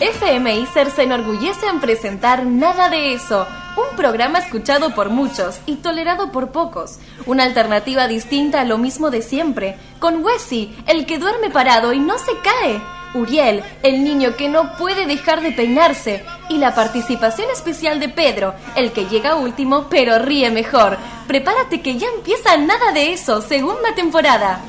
FM Iser se enorgullece en presentar Nada de eso, un programa escuchado por muchos y tolerado por pocos. Una alternativa distinta a lo mismo de siempre, con Wessi, el que duerme parado y no se cae. Uriel, el niño que no puede dejar de peinarse, y la participación especial de Pedro, el que llega último pero ríe mejor. Prepárate que ya empieza nada de eso, segunda temporada.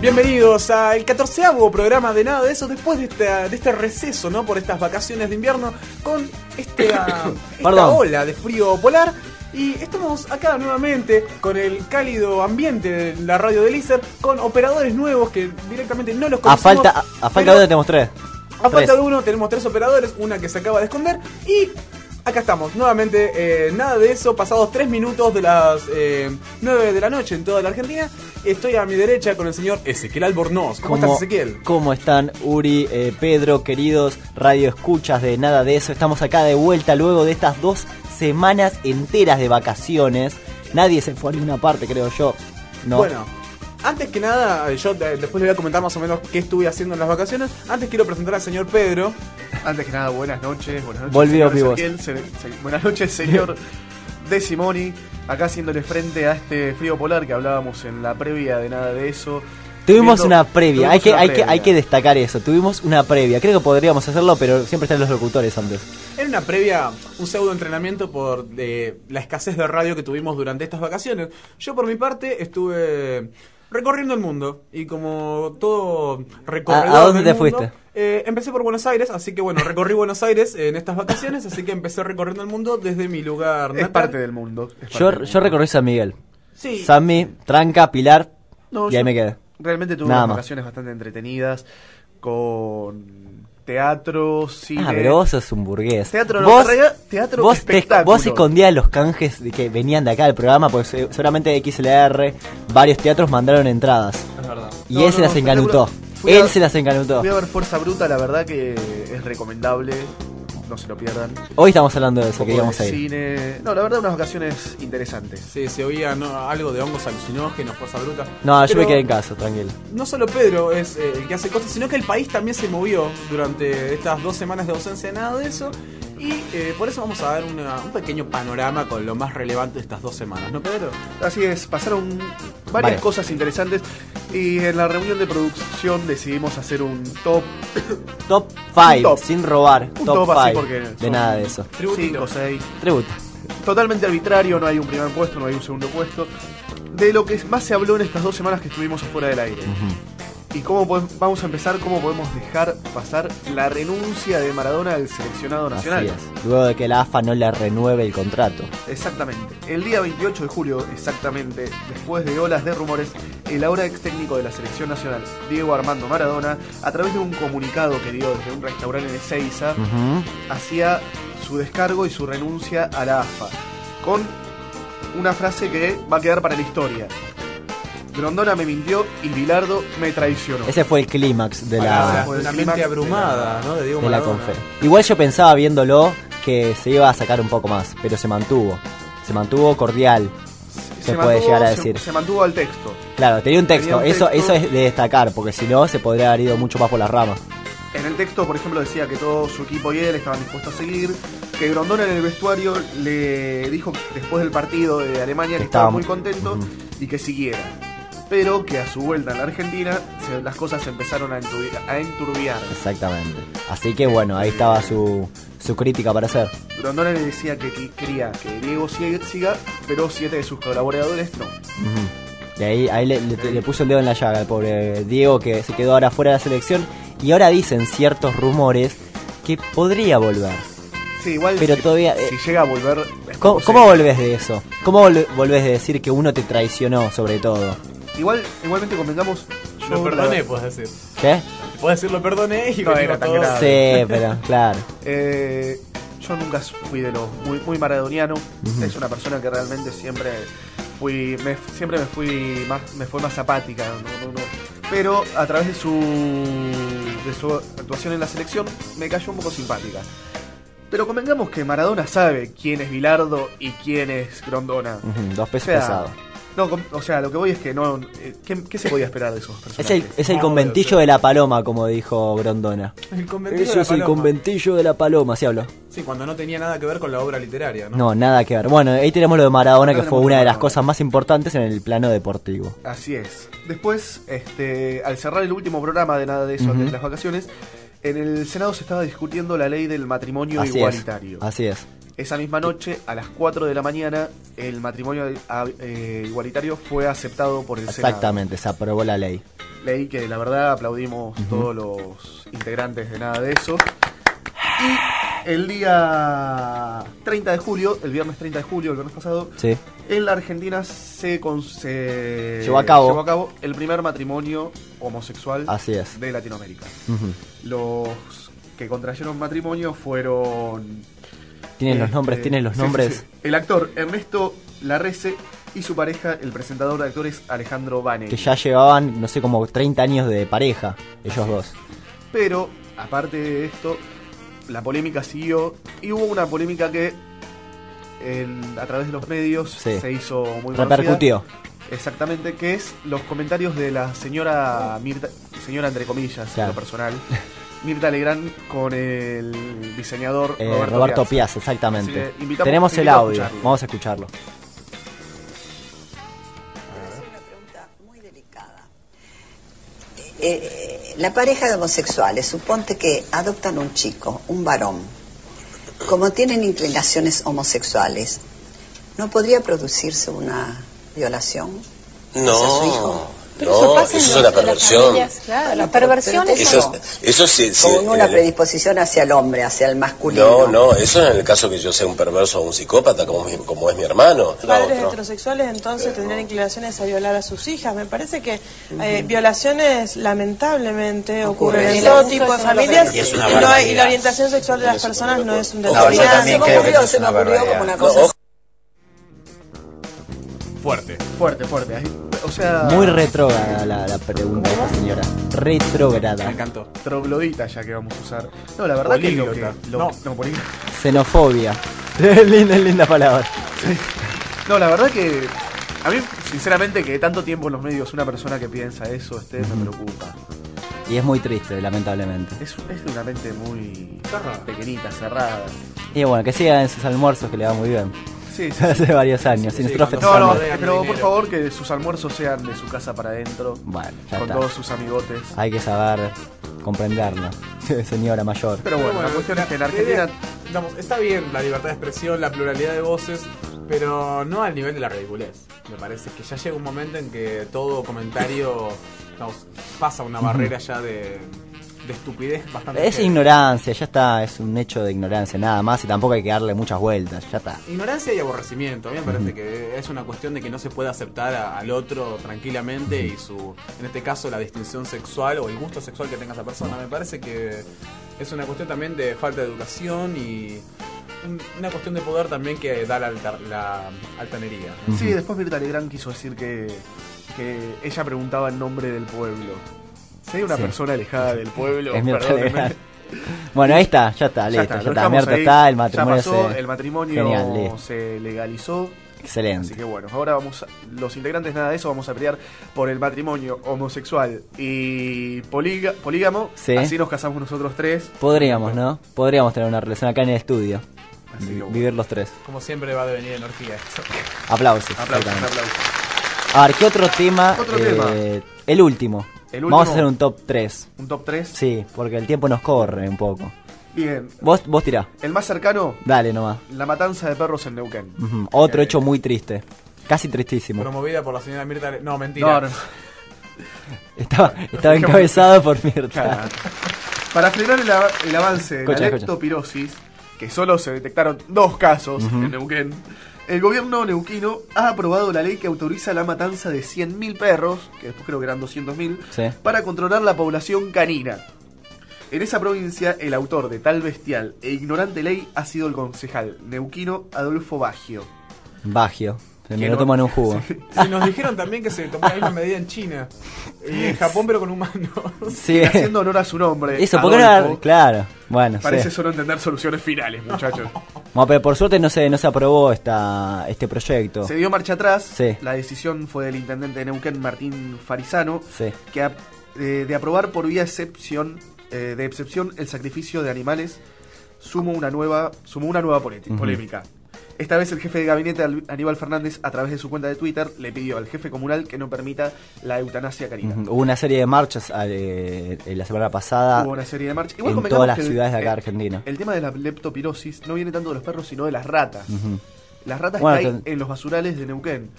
Bienvenidos al catorceavo programa de nada de eso después de, esta- de este receso, ¿no? Por estas vacaciones de invierno con este, esta Perdón. ola de frío polar. Y estamos acá nuevamente con el cálido ambiente de la radio de Lizer, con operadores nuevos que directamente no los A conocemos. falta, a, a falta de uno tenemos tres. a falta Tres. de uno tenemos tres operadores, una que se acaba de esconder y acá estamos, nuevamente, eh, nada de eso, pasados tres minutos de las eh, 9 de la noche en toda la Argentina. Estoy a mi derecha con el señor Ezequiel Albornoz. ¿Cómo, estás, Ezequiel? ¿Cómo están Uri, eh, Pedro, queridos radio escuchas de nada de eso? Estamos acá de vuelta luego de estas dos semanas enteras de vacaciones. Nadie se fue a ninguna parte, creo yo. No. Bueno, antes que nada, yo eh, después le voy a comentar más o menos qué estuve haciendo en las vacaciones. Antes quiero presentar al señor Pedro. Antes que nada, buenas noches. Buenas noches, Volvió señor Pibos. Ezequiel, se- se- buenas noches, señor De Simoni. Acá haciéndole frente a este frío polar que hablábamos en la previa de nada de eso. Tuvimos una previa, tuvimos hay que, hay, que, hay que destacar eso. Tuvimos una previa, creo que podríamos hacerlo, pero siempre están los locutores antes. Era una previa, un pseudo entrenamiento por eh, la escasez de radio que tuvimos durante estas vacaciones. Yo por mi parte estuve recorriendo el mundo y como todo recorredor ¿A- a dónde del te mundo, fuiste? eh, empecé por Buenos Aires, así que bueno, recorrí Buenos Aires en estas vacaciones, así que empecé recorriendo el mundo desde mi lugar Es parte del mundo. parte Yo, del yo recorrí San Miguel. Sí. Sammy, Tranca, Pilar, No, y ahí me quedé. Realmente tuve Nada unas más. vacaciones bastante entretenidas con teatro, cine. Ah, pero vos sos un burgués. Teatro no, vos, realidad, teatro vos, te- vos escondías los canjes de que venían de acá del programa, se- seguramente XLR, varios teatros mandaron entradas. Es verdad. Y No, él se no, las a- Él se las encanutó. Fui a ver Fuerza Bruta, la verdad que es recomendable. No se lo pierdan. Hoy estamos hablando de eso, que íbamos a ir. cine. No, la verdad, unas vacaciones interesantes. Sí, se oía ¿no? algo de hongos alucinógenos, fuerza bruta. No, yo me Pero- quedé en casa, tranquilo. no solo Pedro es eh, el que hace cosas, sino que el país también se movió durante estas dos semanas de ausencia de nada de eso. Y eh, por eso vamos a dar una- un pequeño panorama con lo más relevante de estas dos semanas, ¿no, Pedro? Así es, pasaron varias Vale. cosas interesantes y en la reunión de producción decidimos hacer un top Top 5, top. sin robar. Un top top así 5. porque De nada de eso. 5 o 6. Tributo. Totalmente arbitrario, no hay un primer puesto, no hay un segundo puesto. De lo que más se habló en estas dos semanas que estuvimos afuera del aire. Y cómo podemos- vamos a empezar, cómo podemos dejar pasar la renuncia de Maradona al seleccionado nacional. Así es. Luego de que la AFA no le renueve el contrato. Exactamente. El día 28 de julio, exactamente, después de olas de rumores, el ahora ex técnico de la selección nacional, Diego Armando Maradona, a través de un comunicado que dio desde un restaurante en Ezeiza, Ujú. hacía su descargo y su renuncia a la AFA, con una frase que va a quedar para la historia. Grondona me mintió y Bilardo me traicionó. Ese fue el clímax de la, fue una mente abrumada, de ¿no? De Diego de la confe. Igual yo pensaba viéndolo que se iba a sacar un poco más, pero se mantuvo. Se mantuvo cordial. se puede llegar a decir. Se, mantuvo al texto. Claro, tenía un texto. Tenía un Eso, texto. eso es de destacar, porque si no se podría haber ido mucho más por las ramas. En el texto, por ejemplo, decía que todo su equipo y él estaban dispuestos a seguir, que Grondona en el vestuario le dijo después del partido de Alemania que estaba Estaba muy mu- contento y que siguiera. Pero que a su vuelta en la Argentina se- las cosas se empezaron a, enturbi- a enturbiar. Exactamente. Así que bueno, ahí estaba su, su crítica para hacer. Grondona le decía que quería que Diego siga, pero siete de sus colaboradores no. Y ahí, ahí le, le- le puso el dedo en la llaga al pobre Diego que se quedó ahora fuera de la selección. Y ahora dicen ciertos rumores que podría volver. Sí, igual Pero si, todavía, si eh, llega a volver... ¿Cómo, cómo volvés de eso? ¿Cómo vol- volvés de decir que uno te traicionó sobre todo? Igual, igualmente convengamos... Lo perdoné, la- puedes decir. ¿Qué? Puedes decir lo perdoné y No venimos era tan todos- grave. Sí, pero claro. Eh, yo nunca fui de los muy, muy maradoniano. Es una persona que realmente siempre fui, me, siempre me fui más, me fue más apática. no, no, no. Pero a través de su, de su actuación en la selección me cayó un poco simpática. Pero convengamos que Maradona sabe quién es Bilardo y quién es Grondona. Ujú, dos O pesos sea, pesados. No, o sea, lo que voy es que no. eh, ¿Qué, qué se podía esperar de esos Es personajes? el, es el No, conventillo de la paloma, como dijo Grondona. El conventillo de Eso la es el conventillo de la paloma, ¿sí habló? Sí, cuando no tenía nada que ver con la obra literaria, ¿no? No, nada que ver. Bueno, ahí tenemos lo de Maradona, que fue una de las cosas más importantes en el plano deportivo. Así es. Después, este, al cerrar el último programa de nada de eso antes de las vacaciones, en el Senado se estaba discutiendo la ley del matrimonio Así igualitario. es. Así es. Esa misma noche, a las 4 de la mañana, el matrimonio ah, eh, igualitario fue aceptado por el Exactamente, se aprobó la ley. Ley que la verdad aplaudimos todos los integrantes de nada de eso. Y el día 30 de julio, el viernes 30 de julio, el viernes pasado, Sí. en la Argentina se, con- se Llevó a cabo. llevó a cabo el primer matrimonio homosexual Así es. de Latinoamérica. Los que contrayeron matrimonio fueron ¿Tienes los Este, nombres? ¿Tienes los sí, nombres? sí, sí. El actor Ernesto Larrece y su pareja, el presentador de actores Alejandro Bane. Que ya llevaban, no sé, como 30 años de pareja, ellos dos. Pero, aparte de esto, la polémica siguió y hubo una polémica que en- a través de los medios se hizo muy conocida. Repercutió. Exactamente, que es los comentarios de la señora Mirta, señora entre comillas, en lo personal, Mirta Legrand con el diseñador Eh, Roberto, Roberto, Piazza. Piazza, exactamente. Así que invitamos- Tenemos el a audio, vamos a escucharlo. Es una pregunta muy delicada. Eh, la pareja de homosexuales, suponte que adoptan un chico, un varón. Como tienen inclinaciones homosexuales, ¿no podría producirse una violación? hacia su hijo? No, no, eso es una perversión. Claro, la Pero- perversión pero es eso- Eso, eso sí, sí, Con una el- predisposición hacia el hombre, hacia el masculino. No, no, eso en el caso que yo sea un perverso o un psicópata, como, mi- como es mi hermano. La padres heterosexuales entonces tendrían inclinaciones a violar a sus hijas. Me parece que eh, violaciones lamentablemente ocurren en todo tipo de familias y, barbaridad. Es una no hay- y la orientación sexual de las personas no es un No, No, no, determinante. que ocurrió, se me ocurrió como una cosa. No. Fuerte. Fuerte, fuerte. Ahí- O sea, Muy retrógrada la, la pregunta de esta señora. Me Retrógrada. encantó. troglodita ya que vamos a usar. No, la verdad que lo que... Políglota. lo- No. no, políglota. Xenofobia. linda, linda palabra. No, la verdad que a mí, sinceramente, que tanto tiempo en los medios una persona que piensa eso esté, me preocupa. Y es muy triste, lamentablemente. Es, es de una mente muy Cerrada. pequeñita, cerrada. Y bueno, que sigan en sus almuerzos, que le va muy bien. Sí, sí. Hace varios años. Cuando- No, no, pero por favor que sus almuerzos sean de su casa para adentro, Bueno, ya con está. todos sus amigotes. Hay que saber comprenderlo. Señora mayor. Pero bueno, la cuestión es que en la Argentina... idea- digamos, está bien la libertad de expresión, la pluralidad de voces, pero no al nivel de la ridiculez. Me parece que ya llega un momento en que todo comentario digamos, pasa una barrera ya de, de estupidez bastante. Es ignorancia, ya está, es un hecho de ignorancia, nada más, y tampoco hay que darle muchas vueltas, ya está. Ignorancia y aborrecimiento. A mí me parece que es una cuestión de que no se puede aceptar a- al otro tranquilamente y su, en este caso, la distinción sexual o el gusto sexual que tenga esa persona. Me parece que es una cuestión también de falta de educación y un- una cuestión de poder también que da la, alta- la altanería. ¿no? Sí, después Mirta Legrand quiso decir que, que ella preguntaba el nombre del pueblo. Hay una Sí. persona alejada del pueblo, Es. Bueno, ahí está, ya está, Ya listo, ya está, dejamos Mirta ahí, está, el ya matrimonio pasó, se- el matrimonio Genial, listo. se legalizó. Excelente. Así que bueno, ahora vamos, a- los integrantes nada de eso, vamos a pelear por el matrimonio homosexual y poliga- polígamo. Sí. Así nos casamos nosotros tres. Podríamos, ¿no? Podríamos tener una relación acá en el estudio. Así que bueno. Vivir los tres. Como siempre va a devenir en orgía esto. Aplausos. Aplausos, aplausos. A ver, ¿qué otro tema? Otro Eh, tema. El último. El Vamos a hacer un top 3. Un top 3. Sí, porque el tiempo nos corre un poco. Bien. Vos, vos tirá. El más cercano, Dale nomás. la matanza de perros en Neuquén. Otro Eh, hecho muy triste. Casi tristísimo. Promovida por la señora Mirta. Le- No, mentira. No, no, no. Estaba, estaba encabezado por Mirta. Claro. Para frenar el, av- el avance de Escucha, la escucha. leptopirosis, que solo se detectaron dos casos en Neuquén, el gobierno neuquino ha aprobado la ley que autoriza la matanza de 100.000 perros, que después creo que eran 200.000, Sí. para controlar la población canina. En esa provincia, el autor de tal bestial e ignorante ley ha sido el concejal neuquino Adolfo Baggio. Bagio. Se me lo no- toman un jugo. Sí, nos dijeron también que se tomó la misma medida en China. Y en Japón, pero con humanos. Sí. Haciendo honor a su nombre. Eso, ¿por qué no Adolfo, era- Claro, bueno, Parece sí. solo entender soluciones finales, muchachos. Bueno, pero por suerte no se, no se aprobó esta, este proyecto. Se dio marcha atrás. Sí. La decisión fue del intendente de Neuquén, Martín Farisano, Sí. que eh, de aprobar por vía excepción, eh, de excepción el sacrificio de animales sumó una nueva, sumó una nueva Ujú. polémica. Esta vez el jefe de gabinete Al- Aníbal Fernández, a través de su cuenta de Twitter, le pidió al jefe comunal que no permita la eutanasia canina. Hubo una serie de marchas eh, eh, la semana pasada Hubo una serie de marchas. en convengamos todas las que ciudades de acá Argentina. El tema de la leptopirosis no viene tanto de los perros, sino de las ratas. Las ratas Bueno, caen te- en los basurales de Neuquén.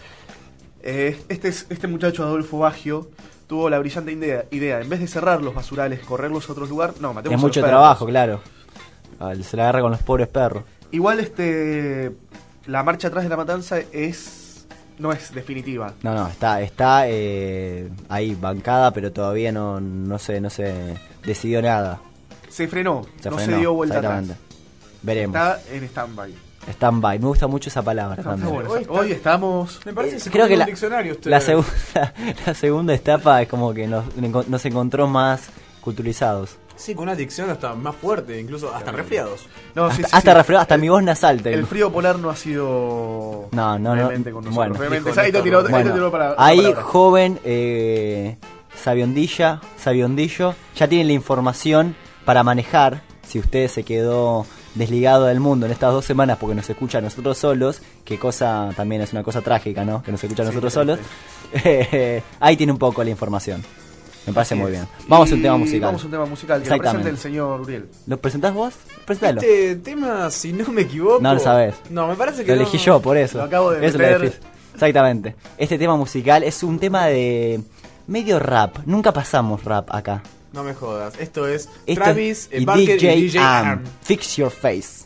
Eh, este, es- este muchacho, Adolfo Baggio, tuvo la brillante idea, idea, en vez de cerrar los basurales, correrlos a otro lugar, no, matemos Es a los mucho trabajo, claro. Ah, Se la agarra con los pobres perros. Igual este la marcha atrás de la matanza es no es definitiva. No, no, está, está eh, ahí bancada, pero todavía no, no se, no se decidió nada. Se frenó, Se no frenó, se dio vuelta exactamente. atrás. Veremos. Está en stand-by. Stand-by. Me gusta mucho esa palabra. Está. Hoy está- Hoy estamos Me parece que se Creo que la, diccionario usted. la, segunda, la segunda etapa es como que nos, nos encontró más culturizados. Sí, con una dicción hasta más fuerte, incluso hasta resfriados. No, hasta sí, sí, hasta sí. hasta mi voz nasal tengo. El frío polar no ha sido No, no, no. con nosotros. Bueno. Ahí te Néstor. tiró, ahí te Bueno, tiró para, ahí joven eh, Sabiondilla, Sabiondillo, ya tiene la información para manejar. Si usted se quedó desligado del mundo en estas dos semanas porque nos escucha a nosotros solos, que cosa también es una cosa trágica, ¿no? Que nos escucha a nosotros solos. eh, ahí tiene un poco la información. Me parece Así muy es. bien. Vamos a un Y tema musical. Vamos a un tema musical que lo presente el señor Uriel. ¿Lo presentás vos? Presentalo. Este tema, si no me equivoco. No lo sabés. No, me parece que Lo no. elegí yo, por eso. Lo acabo de Eso lo meter. elegí. Exactamente. Este tema musical es un tema de medio rap. Nunca pasamos rap acá. No me jodas. Esto es Esto Travis es- eh, Barker y DJ Am. Arm. Fix Your Face.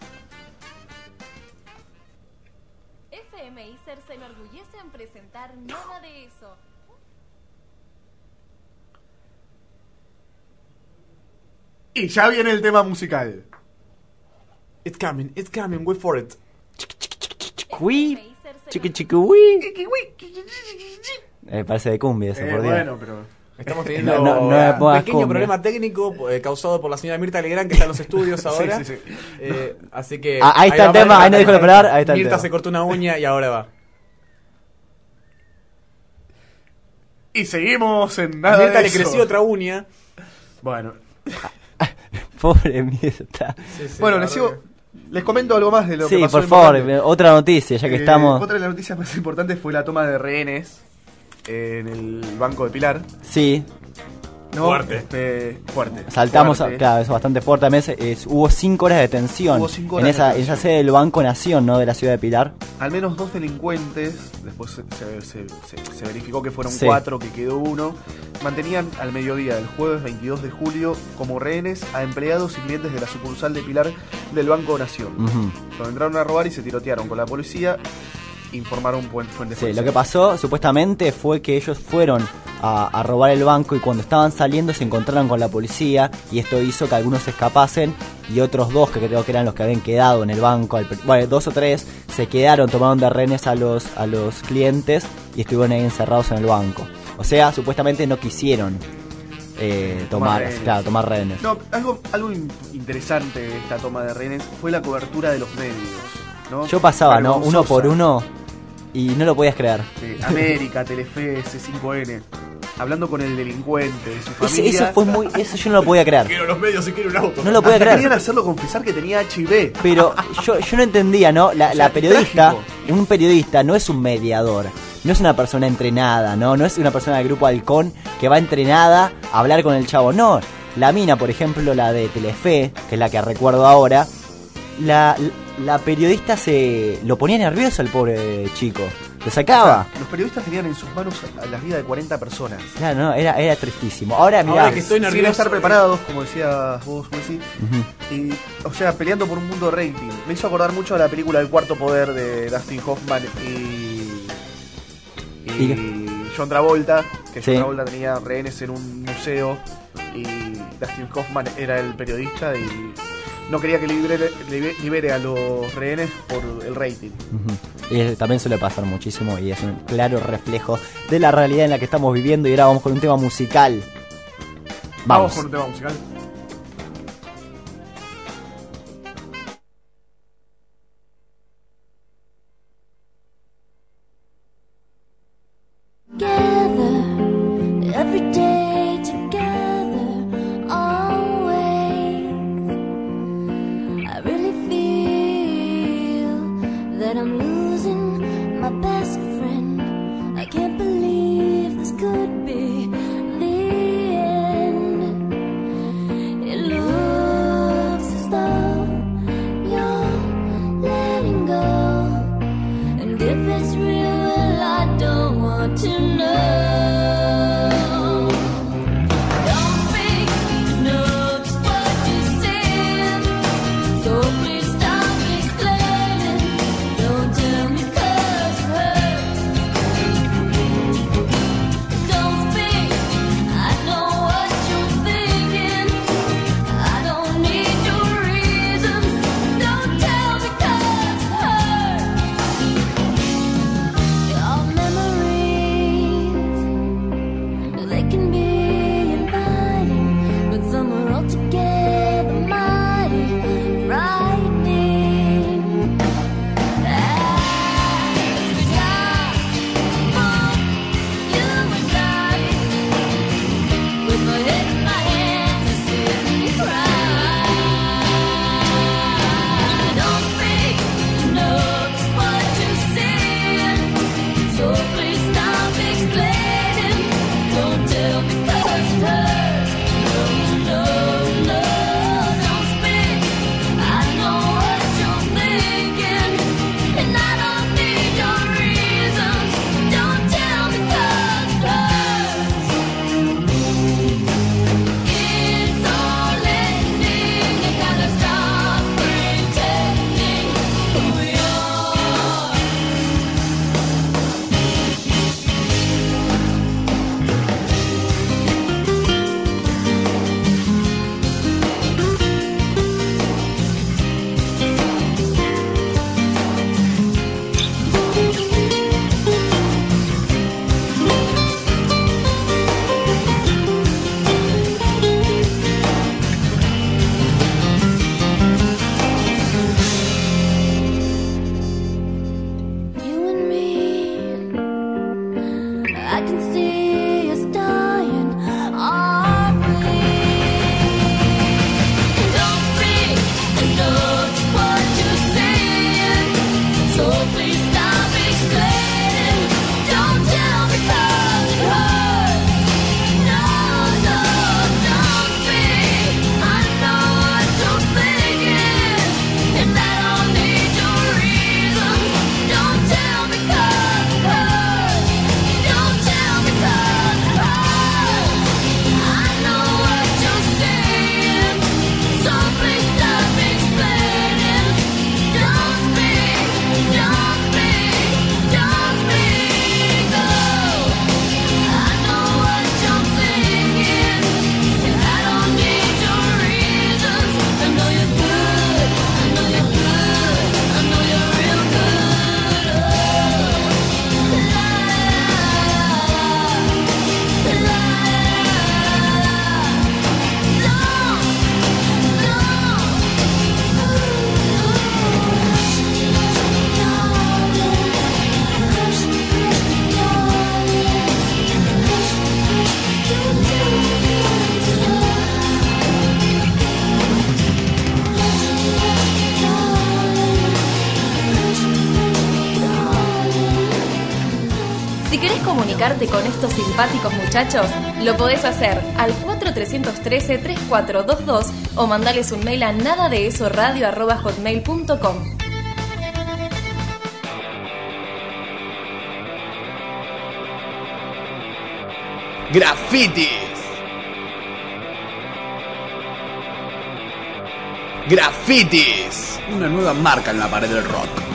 Y ya viene el tema musical. It's coming, it's coming, wait for it. Chiqui chiqui ui. Eh, parece de cumbia eso, Eh, por Dios. bueno, pero Estamos teniendo No, no, no me un pequeño cumbia. problema técnico eh, causado por la señora Mirta Legrand que está en los estudios ahora. sí, sí. Eh, Así que. Ah, ahí está el tema, ahí no dijo de parar, ahí está el Mirta tema. se cortó una uña y ahora va. y seguimos en A nada Mirta de le eso. creció otra uña. Bueno, Pobre Mirta. Sí, sí, bueno les sigo les comento algo más de lo que Sí, pasó por favor, importante. eh, otra noticia, ya que Eh, estamos. Otra de las noticias más importantes fue la toma de rehenes en el Banco de Pilar. Sí, No, Fuerte. este, fuerte. saltamos, fuerte. a, claro, eso es bastante fuerte. También es- es- hubo cinco horas de detención Hubo cinco en de esa, detención. esa sede del Banco Nación, ¿no? De la ciudad de Pilar. Al menos dos delincuentes, después se, se- se- se- se verificó que fueron Sí. cuatro, que quedó uno, mantenían al mediodía del jueves 22 de julio como rehenes a empleados y clientes de la sucursal de Pilar del Banco Nación. Ujú. Lo entraron a robar y se tirotearon con la policía, informaron fuentes Sí, lo que pasó supuestamente fue que ellos fueron a, a robar el banco y cuando estaban saliendo se encontraron con la policía y esto hizo que algunos se escapasen y otros dos, que creo que eran los que habían quedado en el banco, al bueno, dos o tres, se quedaron, tomaron de rehenes a los, a los clientes y estuvieron ahí encerrados en el banco. O sea, supuestamente no quisieron eh, Tomar tomar, claro, tomar rehenes. No, algo, algo in- interesante de esta toma de rehenes fue la cobertura de los medios. ¿no? Yo pasaba, ¿no? Uno por uno y no lo podías creer. Sí, América, Telefe, C5N. Hablando con el delincuente, de su Ese- familia. eso fue muy, eso yo no lo podía creer. Quiero los medios y quiero un auto. No lo podía Hasta creer. querían hacerlo confesar que tenía HIV. Pero yo, yo no entendía, ¿no? La, sea, periodista, trágico. un periodista no es un mediador, no es una persona entrenada, ¿no? No es una persona del grupo Halcón que va entrenada a hablar con el chavo. No, la mina, por ejemplo, la de Telefe, que es la que recuerdo ahora, la, la periodista se lo ponía nervioso al pobre chico. Lo sacaba. Los periodistas tenían en sus manos a las vidas de 40 personas. Claro, no, era, era tristísimo. Ahora, mirá. Ahora que estoy Sin nervioso. estar preparados, como decías vos, Messi. Y, o sea, peleando por un mundo rating. Me hizo acordar mucho a la película El Cuarto Poder de Dustin Hoffman y. Y John Travolta. Que Sí. John Travolta tenía rehenes en un museo. Y Dustin Hoffman era el periodista y no quería que libere, libere a los rehenes por el rating. Y también suele pasar muchísimo y es un claro reflejo de la realidad en la que estamos viviendo y ahora vamos con un tema musical. Vamos, ¿Vamos con un tema musical. but I'm losing my best friend. I can't Si querés comunicarte con estos simpáticos muchachos, lo podés hacer al 4313-3422 o mandales un mail a nada de eso radio Grafitis. Grafitis. Una nueva marca en la pared del rock.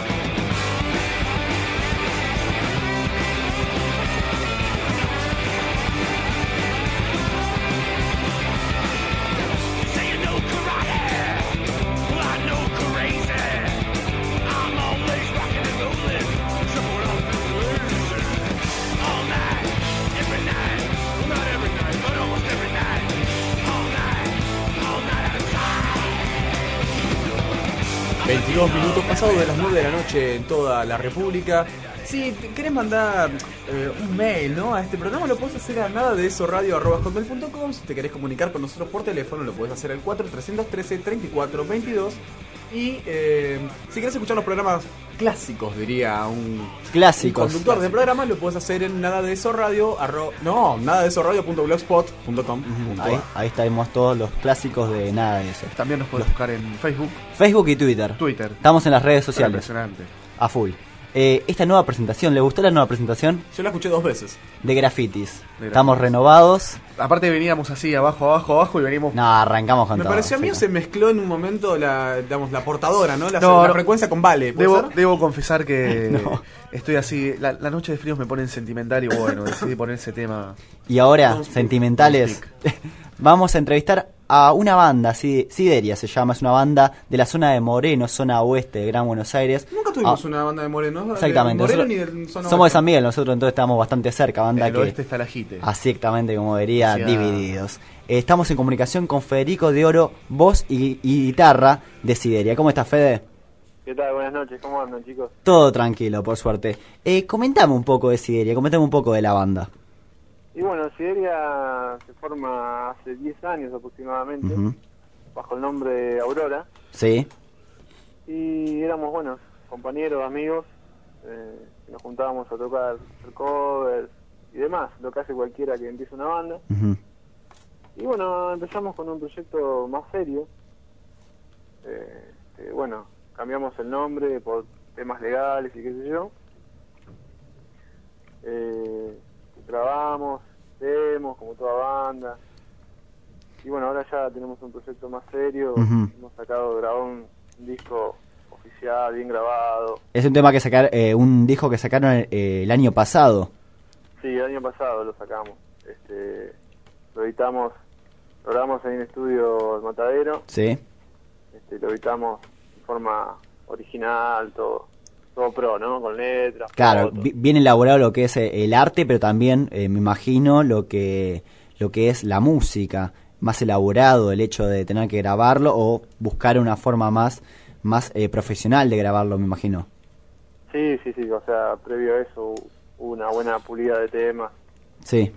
9 de la noche en toda la República. Si querés mandar eh, un mail ¿no? a este programa, lo puedes hacer a nada de eso radio.com. Si te querés comunicar con nosotros por teléfono, lo puedes hacer al 4313 34 22. Y eh, si querés escuchar los programas clásicos, diría un, Clásicos. un conductor de programa, lo puedes hacer en nada de eso radio. arro- no, nada de eso radio.blogspot.com. Ahí, ahí estaremos todos los clásicos de nada de eso. También nos puedes buscar en Facebook, Facebook y Twitter. Twitter. Estamos en las redes sociales. Impresionante. A full. Eh, esta nueva presentación, ¿le gustó la nueva presentación? Yo la escuché dos veces. De grafitis. De Estamos renovados. Aparte veníamos así, abajo, abajo, abajo y venimos... No, arrancamos con Me todo. pareció a mí sí. se mezcló en un momento la, digamos, la portadora, ¿no? La, No, la no. frecuencia con Vale. ¿puede Debo, ser? debo confesar que No. estoy así. La, la noche de fríos me ponen sentimental y bueno, decidí poner ese tema. Y ahora, sentimentales, vamos a entrevistar a una banda, Sid- Sideria se llama, es una banda de la zona de Moreno, zona oeste de Gran Buenos Aires. Nunca tuvimos Ah, una banda de Moreno. ¿no? Exactamente. De Moreno nosotros- ni del zona somos de. San Miguel, nosotros entonces estamos bastante cerca, banda El que... oeste está la jite. Así exactamente como vería, Hacia- divididos. Eh, estamos en comunicación con Federico de Oro, voz y, y guitarra de Sideria. ¿Cómo estás, Fede? ¿Qué tal? Buenas noches, ¿cómo andan chicos? Todo tranquilo, por suerte. Eh, comentame un poco de Sideria, comentame un poco de la banda. Y bueno, Siberia se forma hace 10 años aproximadamente, bajo el nombre de Aurora, Sí, y éramos, bueno, compañeros, amigos, eh, nos juntábamos a tocar covers y demás, lo que hace cualquiera que empiece una banda. Y bueno, empezamos con un proyecto más serio. Eh, que, bueno, cambiamos el nombre por temas legales y qué sé yo. Eh, grabamos, demos, como toda banda. Y bueno, ahora ya tenemos un proyecto más serio. Hemos sacado, grabado un, un disco oficial, bien grabado. Es un tema que sacar, eh, un disco que sacaron eh, el año pasado. Sí, el año pasado lo sacamos. Este, lo editamos, lo grabamos en un estudio El Matadero. Sí. este, lo editamos de forma original, todo, todo pro, ¿no? Con letras. Claro, bien elaborado lo que es eh, el arte, pero también eh, me imagino lo que lo que es la música, más elaborado el hecho de tener que grabarlo o buscar una forma más más eh, profesional de grabarlo, me imagino. Sí, sí, sí, o sea, previo a eso hubo una buena pulida de temas, Sí.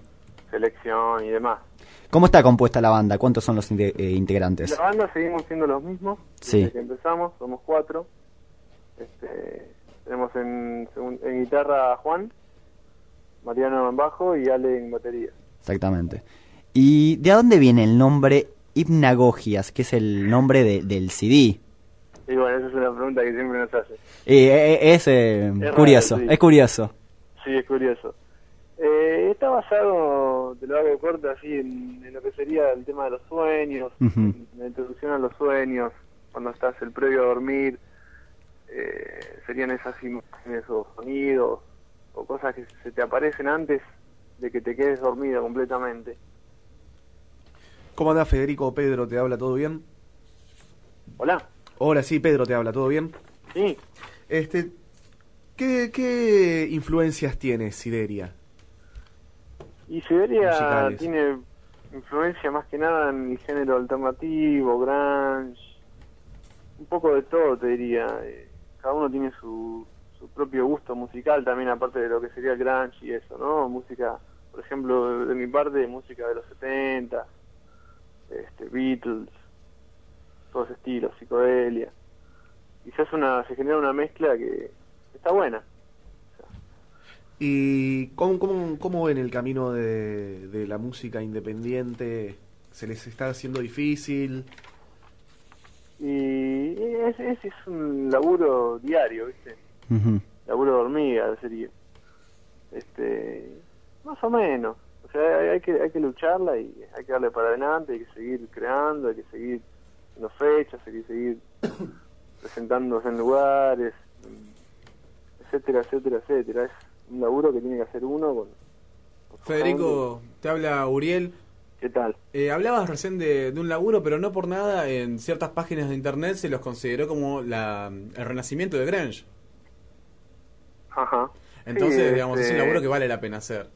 selección y demás. ¿Cómo está compuesta la banda? ¿Cuántos son los inte- eh, integrantes? La banda seguimos siendo los mismos Sí. desde que empezamos, somos cuatro. Este, tenemos en, en guitarra a Juan, Mariano en bajo y Ale en batería. Exactamente. ¿Y de dónde viene el nombre Hipnagogias, que es el nombre de- del CD? Y bueno, esa es una pregunta que siempre nos hace. Eh, eh, es eh, raro, curioso, sí. es curioso. Sí, es curioso. Eh, está basado, te lo hago corto, así en, en lo que sería el tema de los sueños, en la introducción a los sueños, cuando estás el previo a dormir, eh, serían esas imágenes o sonidos o cosas que se te aparecen antes de que te quedes dormido completamente. ¿Cómo andás, Federico? Pedro, ¿te habla todo bien? Hola, Ahora sí, Pedro, ¿te habla todo bien? sí, Este, ¿qué, qué influencias tiene Sideria? y Siberia Musicales. tiene influencia más que nada en el género alternativo, grunge, un poco de todo te diría. Cada uno tiene su, propio gusto musical también, aparte de lo que sería el grunge y eso, ¿no? Música, por ejemplo, de, mi parte, música de los 70, este, Beatles, todo ese estilo, psicodelia. Y se una, se genera una mezcla que está buena. ¿Y cómo, cómo, cómo ven el camino de, de la música independiente? ¿Se les está haciendo difícil? Y ese es, es un laburo diario, ¿viste? Ujú. laburo de hormiga sería. Este, más o menos. O sea, hay, hay que hay que lucharla y hay que darle para adelante, hay que seguir creando, hay que seguir haciendo fechas, hay que seguir presentándose en lugares, etcétera, etcétera, etcétera. Es un laburo que tiene que hacer uno con, Federico, te habla Uriel. ¿Qué tal? Eh, hablabas recién de, de un laburo, pero no por nada en ciertas páginas de internet se los consideró como la, el renacimiento de Grunge. Ajá. Entonces, Sí, digamos, es un este, laburo que vale la pena hacer.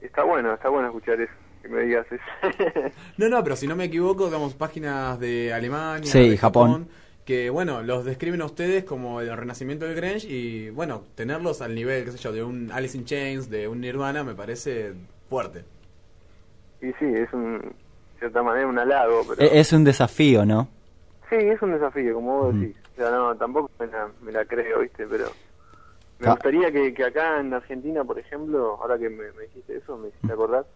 Está bueno, está bueno escuchar eso, que me digas eso. No, no, pero si no me equivoco, digamos, páginas de Alemania, Sí, de Japón. que bueno, los describen a ustedes como el renacimiento del grunge y bueno, tenerlos al nivel, qué sé yo, de un Alice in Chains, de un Nirvana, me parece fuerte. Y sí, es un, de cierta manera un halago, pero... E- Es un desafío, ¿no? Sí, es un desafío, como vos Ujú. decís. O sea, no, tampoco me la, me la creo, ¿viste? Pero me Ah. gustaría que, que acá en Argentina, por ejemplo, ahora que me, me dijiste eso, me hiciste acordar,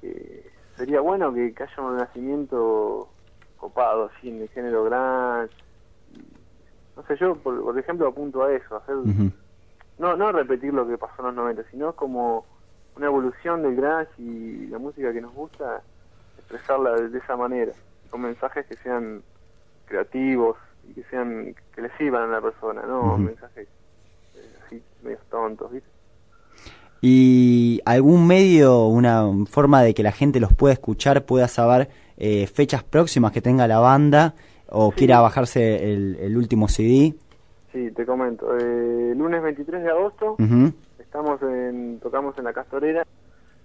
que sería bueno que, que haya un nacimiento copado, así, en el género grunge. No sé, yo, por, por ejemplo, apunto a eso, hacer... No, no repetir lo que pasó en los 90, sino como una evolución del grunge y la música que nos gusta, expresarla de, de esa manera, con mensajes que sean creativos y que sean que le sirvan a la persona, no mensajes eh, así medio tontos, ¿viste? ¿Y algún medio, una forma de que la gente los pueda escuchar, pueda saber eh, fechas próximas que tenga la banda o quiera bajarse el, el último CD? Sí, te comento. Eh, lunes 23 de agosto Ujú. Estamos en tocamos en la Castorera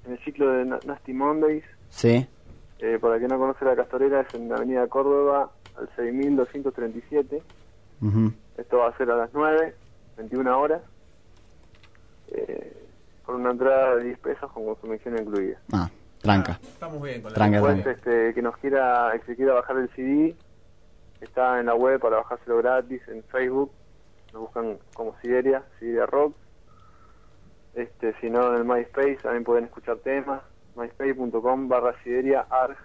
en el ciclo de Na- Nasty Mondays. Sí. Eh, para el que no conoce la Castorera es en la Avenida Córdoba al 6237. Ujú. Esto va a ser a las 9, 21 horas, eh, con una entrada de 10 pesos con consumición incluida. Ah, tranca. Estamos bien con la Tranca, Después, tranca. este, que nos quiera, el que quiera bajar el CD, está en la web para bajárselo gratis, en Facebook, nos buscan como Sideria, Sideria Rock. Este, si no, en el MySpace también pueden escuchar temas, myspace.com barra Sideria arg,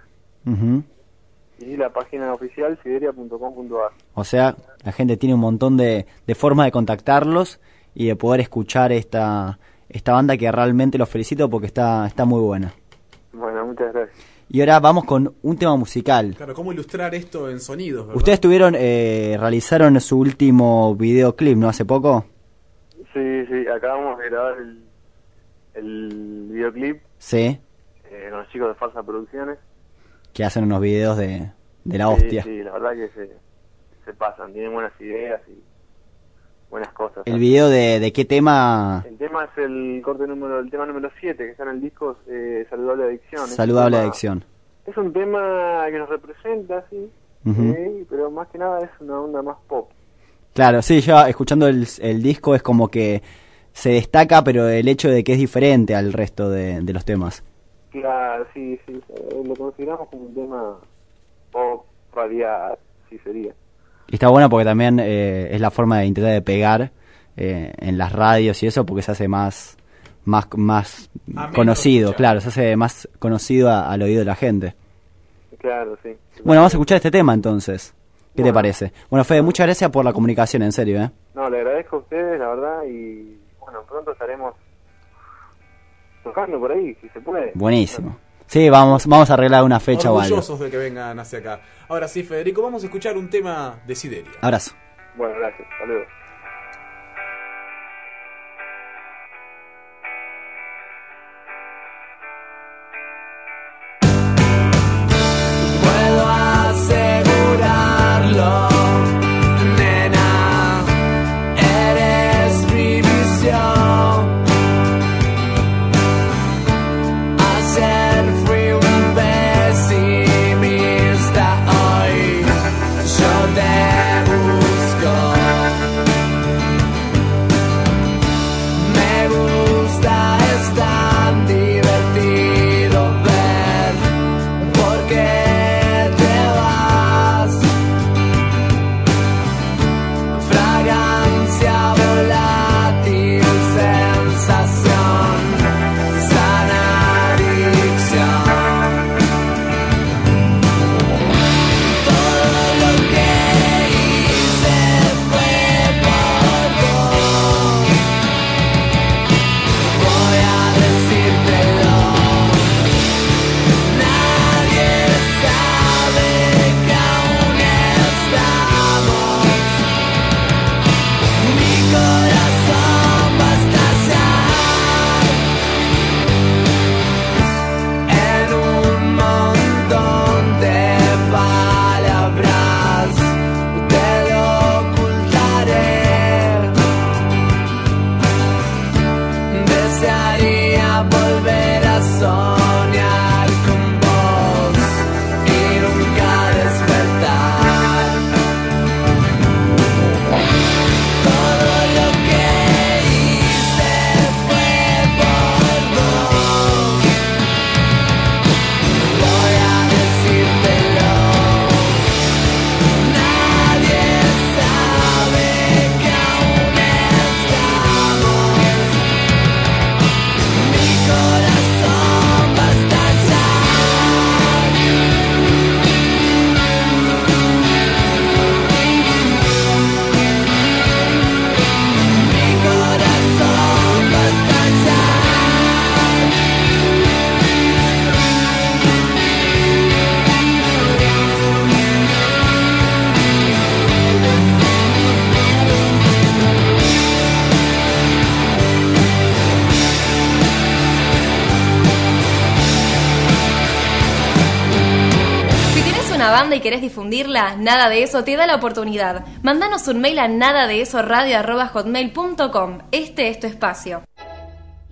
y la página oficial sideria.com.ar. O sea, la gente tiene un montón de, de formas de contactarlos y de poder escuchar esta, esta banda que realmente los felicito porque está, está muy buena. Bueno, muchas gracias. Y ahora vamos con un tema musical. Claro, ¿cómo ilustrar esto en sonidos, verdad? Ustedes tuvieron, eh, realizaron su último videoclip, ¿no? Hace poco. Sí, sí, acabamos de grabar el, el videoclip Sí. eh, con los chicos de Farsa Producciones. Que hacen unos videos de, de la Sí, hostia. Sí, la verdad que se, se pasan, tienen buenas ideas y buenas cosas. El video de, de qué tema El tema es el corte número, el tema número 7 que está en el disco eh, Saludable Adicción. Saludable tema- adicción. Es un tema que nos representa, sí, pero más que nada es una onda más pop. Claro, sí, yo escuchando el, el disco es como que se destaca, pero el hecho de que es diferente al resto de, de los temas. Claro, sí, sí, eh, lo consideramos como un tema pop, radial, sí sería. Y está bueno porque también eh, es la forma de intentar de pegar eh, en las radios y eso porque se hace más más más Ameno conocido, claro, se hace más conocido a- al oído de la gente. Claro, sí. Bueno, vamos a escuchar este tema entonces. ¿Qué te parece? Bueno, Fede, muchas gracias por la comunicación, en serio, ¿eh? No, le agradezco a ustedes, la verdad, y bueno, pronto estaremos tocando por ahí, si se puede. Buenísimo. Sí, vamos vamos a arreglar una fecha o algo. Orgullosos de que vengan hacia acá. Ahora sí, Federico, vamos a escuchar un tema de Sideria. Abrazo. Bueno, gracias, hasta Nada de Eso te da la oportunidad. Mandanos un mail a nada de eso radio@hotmail.com. Este es tu espacio.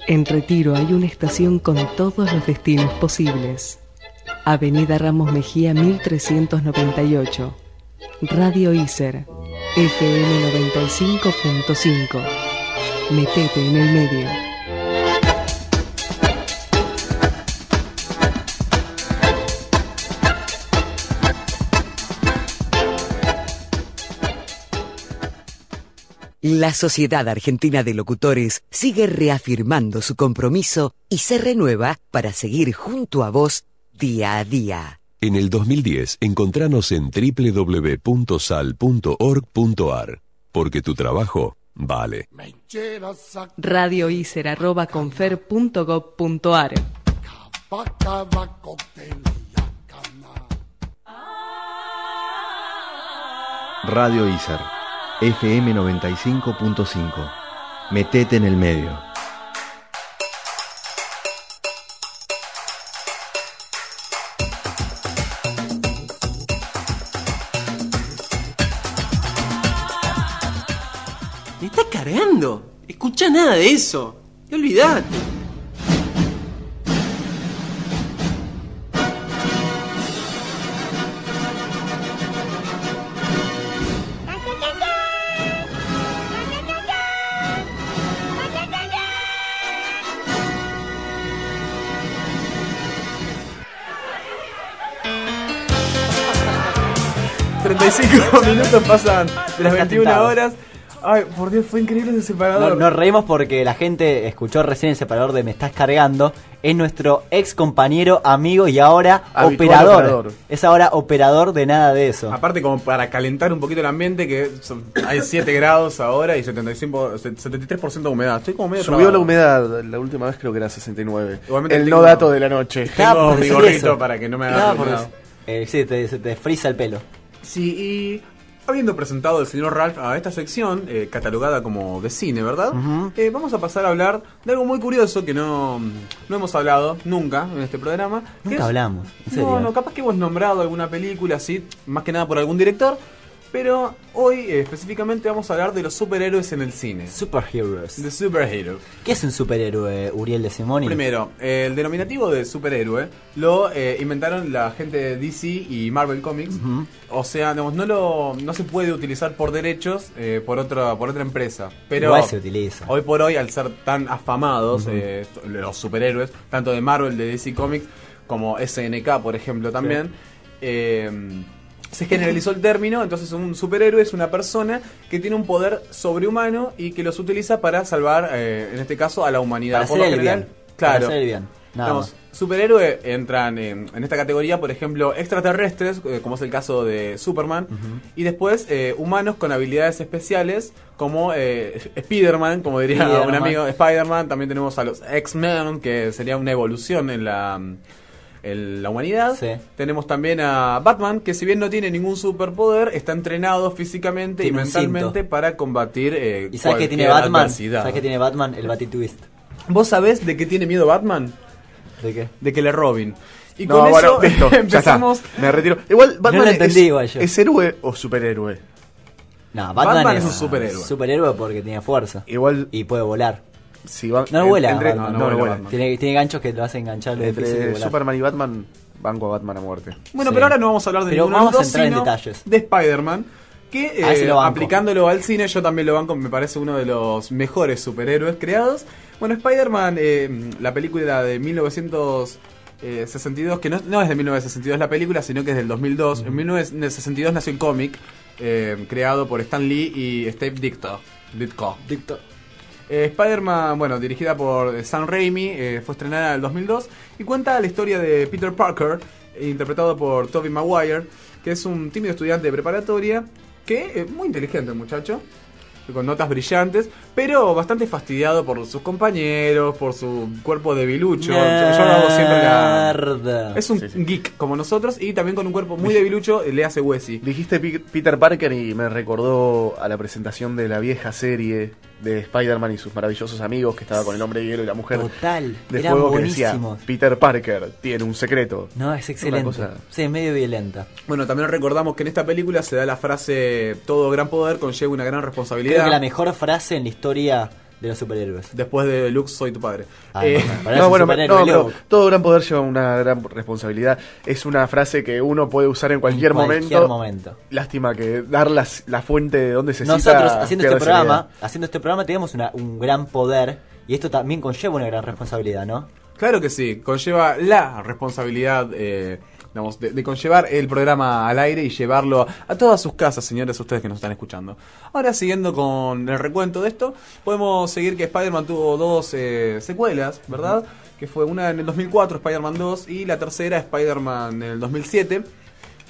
En Retiro hay una estación con todos los destinos posibles. Avenida Ramos Mejía 1398. Radio Iser. FM 95.5. Metete en el medio. La Sociedad Argentina de Locutores sigue reafirmando su compromiso y se renueva para seguir junto a vos día a día. En el 2010, encontranos en www.sal.org.ar, porque tu trabajo vale. Radio Iser arroba confer ar. Radio Iser, FM 95.5. Metete en el medio. Me está cargando. Escucha nada de eso. Y olvidate. Y 35 minutos pasan de las 21 horas. Ay, por Dios, fue increíble ese separador. No- Nos reímos porque la gente escuchó recién el separador de Me estás cargando. Es nuestro ex compañero, amigo y ahora operador. operador. Es ahora operador de nada de eso. Aparte, como para calentar un poquito el ambiente, que son- hay 7 grados ahora y 75, 73% de humedad. Estoy como medio Subió trabado. la humedad, la última vez creo que era 69. Igualmente el tengo- no dato de la noche. Tengo mi gorrito para que no me haga eh, sí, te, te frisa el pelo. Sí, y habiendo presentado el señor Ralph a esta sección, eh, catalogada como de cine, ¿verdad? Eh, vamos a pasar a hablar de algo muy curioso que no, no hemos hablado nunca en este programa. Nunca es- hablamos, en serio. No, no, capaz que hemos nombrado alguna película así, más que nada por algún director. Pero hoy eh, específicamente vamos a hablar de los superhéroes en el cine. Superheroes. The Superhero. ¿Qué es un superhéroe, Uriel de Simoni? Primero, eh, el denominativo de superhéroe lo eh, inventaron la gente de DC y Marvel Comics. O sea, digamos, no lo no se puede utilizar por derechos por otra por otra empresa. Pero Igual se utiliza. hoy por hoy, al ser tan afamados eh, esto- los superhéroes, tanto de Marvel, de DC Comics, como SNK, por ejemplo, también. eh, se generalizó el término, entonces un superhéroe es una persona que tiene un poder sobrehumano y que los utiliza para salvar, eh, en este caso, a la humanidad. Para Por lo el general, bien. Claro. Para el bien. Digamos, superhéroe entran en, en esta categoría, por ejemplo, extraterrestres, eh, como es el caso de Superman, y después eh, humanos con habilidades especiales, como eh, Spider-Man, como diría un amigo, Spider-Man. También tenemos a los X-Men, que sería una evolución en la, la humanidad. Tenemos también a Batman, que si bien no tiene ningún superpoder, está entrenado físicamente Tiene y mentalmente para combatir eh, ¿Y sabes qué tiene Batman? adversidad. ¿Sabes qué tiene Batman? El Batitwist. ¿Vos sabés de qué tiene miedo Batman? ¿De qué? De que le robin. Y No, con bueno, eso listo, ya empezamos. está, me retiro. Igual Batman lo entendí es, igual. ¿es héroe o superhéroe? No, Batman, Batman es, es un superhéroe. Superhéroe porque tiene fuerza. Igual. Y puede volar. Si va- No en- vuela. entre- Batman. no, no vuela. Tiene, tiene ganchos que lo hacen enganchar y Entre. Superman y Batman, banco a Batman a muerte. Bueno, Sí. pero ahora no vamos a hablar de Pero ninguno de los vamos a dos, entrar en detalles. de Spider-Man. Que eh, lo aplicándolo al cine, yo también lo banco, me parece uno de los mejores superhéroes creados. Bueno, Spider-Man, eh, la película de 1962, que no, no es de 1962 la película, sino que es del 2002. En 1962 nació el cómic, eh, creado por Stan Lee y Steve Ditko. Ditko. Eh, Spider-Man, bueno, dirigida por eh, Sam Raimi, eh, fue estrenada en el 2002 y cuenta la historia de Peter Parker, interpretado por Tobey Maguire, que es un tímido estudiante de preparatoria que es muy inteligente el muchacho, con notas brillantes, pero bastante fastidiado por sus compañeros, por su cuerpo debilucho. Yo, yo lo hago siempre la... Es un geek como nosotros y también con un cuerpo muy debilucho le hace Wesley. Dijiste Peter Parker y me recordó a la presentación de la vieja serie de Spider-Man y sus maravillosos amigos, que estaba con el hombre de hielo y la mujer Total, de eran fuego que decía. Peter Parker tiene un secreto. No, es excelente. Cosa- Sí, medio violenta. Bueno, también recordamos que en esta película se da la frase todo gran poder conlleva una gran responsabilidad. Creo que la mejor frase en la historia de los superhéroes. Después de Luke, soy tu padre. Ah, Eh, no, No, bueno, no, pero todo gran poder lleva una gran responsabilidad. Es una frase que uno puede usar en cualquier, En cualquier momento. momento. Lástima que dar la, la fuente de donde se Nosotros cita haciendo este programa, haciendo este programa tenemos una- un gran poder y esto también conlleva una gran responsabilidad, ¿no? Claro que sí, conlleva la responsabilidad, eh, digamos, de, de conllevar el programa al aire y llevarlo a todas sus casas, señores, ustedes que nos están escuchando. Ahora, siguiendo con el recuento de esto, podemos seguir que Spider-Man tuvo dos eh, secuelas, ¿verdad? Que fue una en el 2004, Spider-Man 2, y la tercera, Spider-Man en el 2007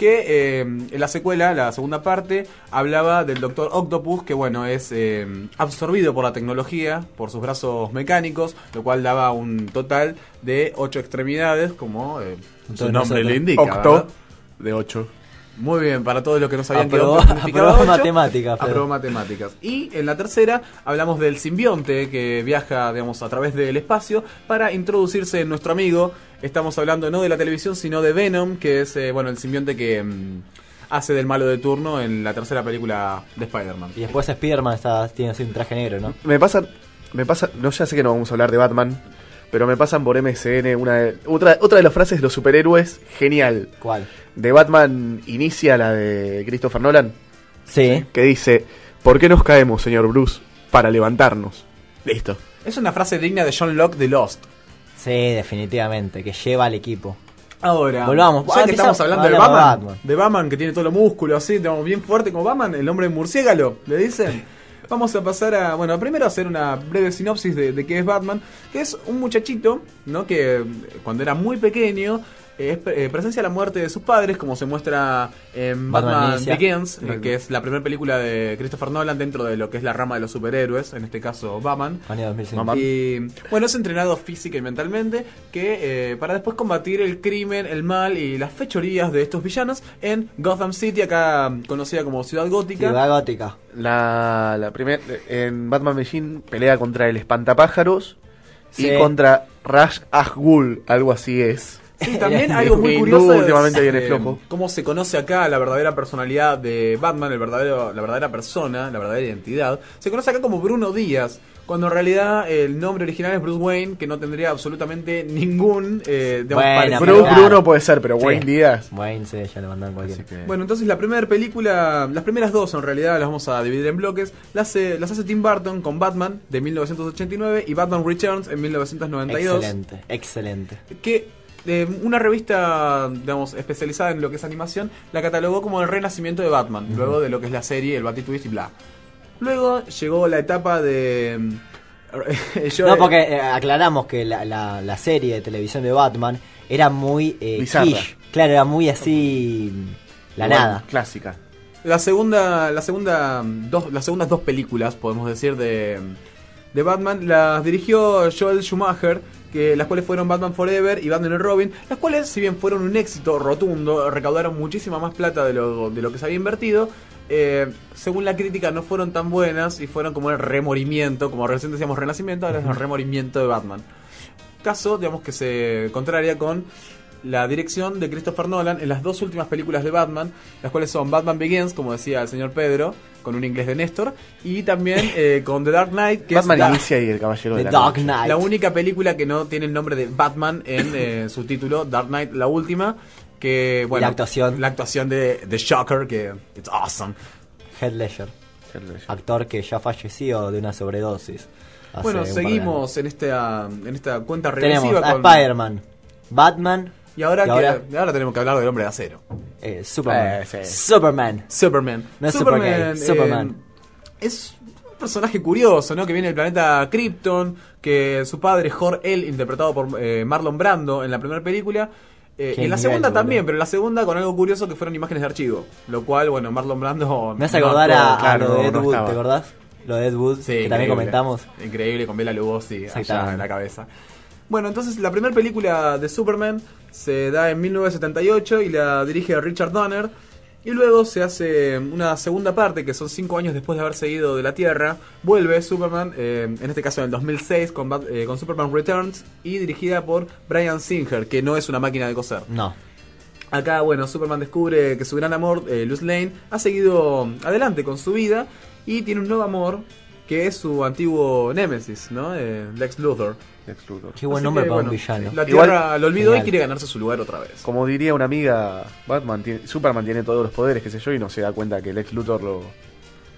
que eh, en la secuela, la segunda parte, hablaba del Doctor Octopus, que bueno, es eh, absorbido por la tecnología, por sus brazos mecánicos, lo cual daba un total de ocho extremidades, como eh, su nombre le indica. Octo ¿verdad? de 8. Muy bien, para todos los que no sabían Aprobó- que significaba aprobó matemáticas, aprobó matemáticas. Y en la tercera hablamos del simbionte que viaja, digamos, a través del espacio para introducirse en nuestro amigo. Estamos hablando no de la televisión, sino de Venom, que es, eh, bueno, el simbionte que mm, hace del malo de turno en la tercera película de Spider-Man. Y después Spider-Man está, tiene así un traje negro, ¿no? Me pasa, me pasa, no ya sé que no vamos a hablar de Batman, pero me pasan por MSN una de- otra, otra de las frases de los superhéroes, genial. ¿Cuál? De Batman inicia la de Christopher Nolan, Sí. que dice, ¿por qué nos caemos, señor Bruce? Para levantarnos. Listo. Es una frase digna de John Locke de Lost. Sí, definitivamente, que lleva al equipo. Ahora, Volvamos. ya Ah, que estamos hablando de Batman, Batman. de Batman que tiene todos los músculos así, digamos, bien fuerte como Batman, el hombre murciélago, le dicen. Vamos a pasar a, bueno, primero hacer una breve sinopsis de, de qué es Batman, que es un muchachito, ¿no? Que eh, cuando era muy pequeño es eh, presencia la muerte de sus padres, como se muestra en Batman Batman, Inicia. Begins, eh, que es la primera película de Christopher Nolan dentro de lo que es la rama de los superhéroes, en este caso Batman. Año 2005. Mamá. Y bueno, es entrenado física y mentalmente que eh, para después combatir el crimen, el mal y las fechorías de estos villanos en Gotham City, acá mm, conocida como Ciudad Gótica. Ciudad gótica. La, la primer, en Batman Machine pelea contra el espantapájaros Sí. y contra Ra's al Ghul, algo así es. Sí, también algo muy curioso últimamente viene eh, flojo. cómo se conoce acá la verdadera personalidad de Batman, el verdadero, la verdadera persona, la verdadera identidad. Se conoce acá como Bruno Díaz, cuando en realidad el nombre original es Bruce Wayne, que no tendría absolutamente ningún eh, digamos, Bueno, Bruno, claro. Bruno puede ser, pero Sí. Wayne Díaz. Wayne, sí, ya le mandan que- Bueno, entonces la primera película, las primeras dos en realidad las vamos a dividir en bloques. Las, hace- las hace Tim Burton con Batman de 1989 y Batman Returns en 1992. Excelente, excelente. Que eh, una revista, digamos, especializada en lo que es animación, la catalogó como el renacimiento de Batman, luego de lo que es la serie, el Batitwist y bla. Luego llegó la etapa de... mm, yo- No, porque eh, aclaramos que la, la, la serie de televisión de Batman era muy eh, quiche. Claro, era muy así. La Igual, nada. Clásica. La segunda, la segunda, dos, las segundas dos películas, podemos decir, de, de Batman, las dirigió Joel Schumacher, que las cuales fueron Batman Forever y Batman y Robin, las cuales, si bien fueron un éxito rotundo, recaudaron muchísima más plata de lo, de lo que se había invertido, eh, según la crítica no fueron tan buenas y fueron como el remorimiento, como recién decíamos renacimiento, ahora es el remorimiento de Batman. Caso, digamos, que se contraria con la dirección de Christopher Nolan en las dos últimas películas de Batman, las cuales son Batman Begins, como decía el señor Pedro, con un inglés de Néstor, y también eh, con The Dark Knight, que Batman es la, inicia y el caballero de la Dark Noche. Knight. la única película que no tiene el nombre de Batman en eh, su título, Dark Knight, la última, que bueno, la actuación. la actuación de The Shocker, que it's awesome. Heath Ledger, actor que ya falleció de una sobredosis. Bueno, seguimos en esta en esta cuenta años. Tenemos regresiva a con Spider-Man, Batman y ahora, y que- ahora- tenemos que hablar del hombre de acero. eh, Superman. Eh, sí. Superman. Superman. No Superman. eh, es un personaje curioso, ¿no? Que viene del planeta Krypton, que su padre, Jor-El, interpretado por eh, Marlon Brando en la primera película. eh, en la nivel, segunda boludo. también, pero en la segunda con algo curioso que fueron imágenes de archivo. Lo cual, bueno, Marlon Brando... Me hace acordar a, a claro, lo de Ed no Wood, estaba. ¿te acordás? Lo de Ed Wood, Sí, que también comentamos. Increíble, con Bela Lugosi allá en la cabeza. Bueno, entonces la primera película de Superman se da en 1978 y la dirige Richard Donner. Y luego se hace una segunda parte, que son cinco años después de haberse ido de la Tierra. Vuelve Superman, eh, en este caso en el 2006, con, Bat- eh, con Superman Returns y dirigida por Brian Singer, que no es una máquina de coser. No. Acá, bueno, Superman descubre que su gran amor, eh, Luz Lane, ha seguido adelante con su vida y tiene un nuevo amor que es su antiguo némesis, ¿no? Eh, Lex Luthor. Lex Luthor. Qué buen Así nombre que, para un villano. La Igual- Tierra lo olvidó y quiere ganarse su lugar otra vez. Como diría una amiga, Batman tiene, Superman tiene todos los poderes, qué sé yo, y no se da cuenta que Lex Luthor lo...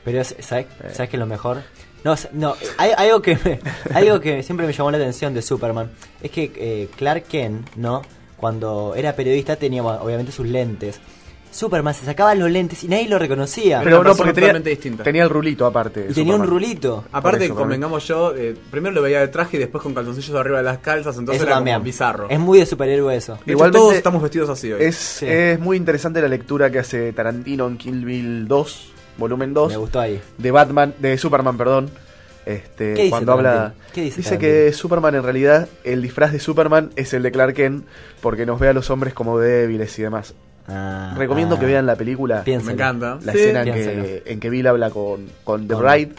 Pero es- ¿sabes, ¿sabes qué es lo mejor? No, no hay, hay algo que me- algo que siempre me llamó la atención de Superman es que eh, Clark Kent, ¿no? Cuando era periodista tenía obviamente sus lentes. Superman se sacaba los lentes y nadie lo reconocía. Pero no, porque tenía, totalmente distinta. tenía el rulito aparte. y tenía un rulito. Aparte, eso, convengamos yo, eh, primero lo veía de traje y después con calzoncillos arriba de las calzas, entonces Eso era también. como bizarro. Es muy de superhéroe eso. De hecho, Igualmente, todos estamos vestidos así hoy. Es, Sí. es muy interesante la lectura que hace Tarantino en Kill Bill 2, volumen 2, Me gustó ahí. de Batman, de Superman, perdón. Este, ¿Qué dice cuando habla? ¿Qué dice que Tarantino? Superman en realidad el disfraz de Superman es el de Clark Kent porque nos ve a los hombres como débiles y demás. Ah, Recomiendo ah. que vean la película, Piénselo. Me encanta. la Sí. escena en que, en que Bill habla con, con The Bride.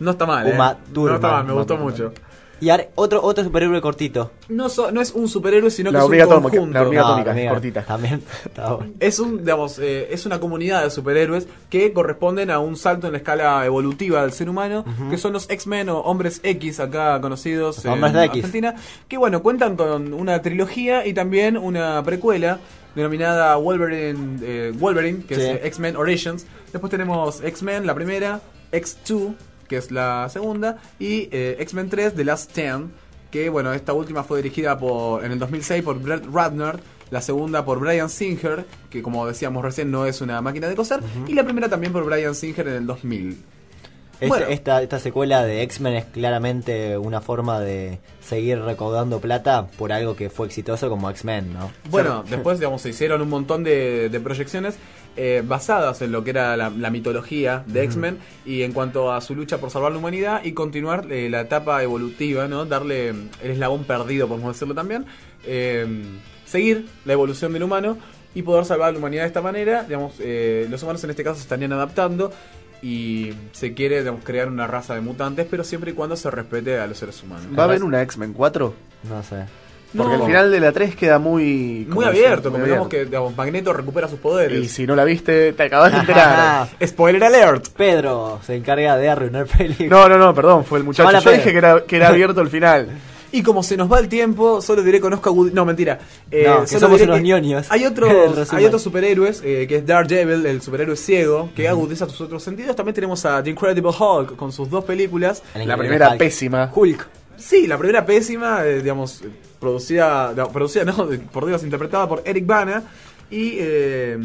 No está mal, ¿eh? Uma No Thurman. está mal, me Uma gustó Thurman. mucho. Y ahora, otro, otro superhéroe cortito. No, so- no es un superhéroe, sino La que es un conjunto. la hormiga No, atómica, amiga, cortita. También. Es un, digamos, eh, es una comunidad de superhéroes que corresponden a un salto en la escala evolutiva del ser humano, que son los X-Men o Hombres X, acá conocidos Los en Hombres de X. Argentina, que bueno, cuentan con una trilogía y también una precuela denominada Wolverine, eh, Wolverine que Sí. es X-Men Origins. Después tenemos X-Men, la primera, X2, que es la segunda, y eh, X-Men 3, The Last Stand, que bueno, esta última fue dirigida por en el 2006 por Brett Ratner, la segunda por Brian Singer, que como decíamos recién no es una máquina de coser, y la primera también por Brian Singer en el 2000. Este- Bueno. esta, esta secuela de X-Men es claramente una forma de seguir recaudando plata por algo que fue exitoso como X-Men, ¿no? Bueno, después digamos se hicieron un montón de, de proyecciones eh, basadas en lo que era la, la mitología de X-Men y en cuanto a su lucha por salvar la humanidad y continuar eh, la etapa evolutiva, ¿no? Darle el eslabón perdido, podemos decirlo también, eh, seguir la evolución del humano y poder salvar la humanidad de esta manera. Digamos, eh, los humanos en este caso se estarían adaptando y se quiere digamos, crear una raza de mutantes, pero siempre y cuando se respete a los seres humanos. ¿Va a haber una X-Men 4? No sé. Porque No. el final de la 3 queda muy... Muy abierto, como digamos que digamos, Magneto recupera sus poderes. Y si no la viste, te acabas de enterar. Spoiler alert. Pedro se encarga de arruinar películas. no, no, no, perdón, fue el muchacho. Yo dije que era, que era abierto el final. Y como se nos va el tiempo, solo diré conozco a Woody. No, mentira. Eh, No, que somos unos ñoños. Hay otros, hay otros superhéroes, eh, que es Daredevil, el superhéroe ciego, que agudiza tus otros sentidos. También tenemos a The Incredible Hulk con sus dos películas. El La primera Hulk. pésima. Hulk. Sí, la primera pésima, eh, digamos, producida, no, producida, no, por Dios, interpretada por Eric Bana. Y eh,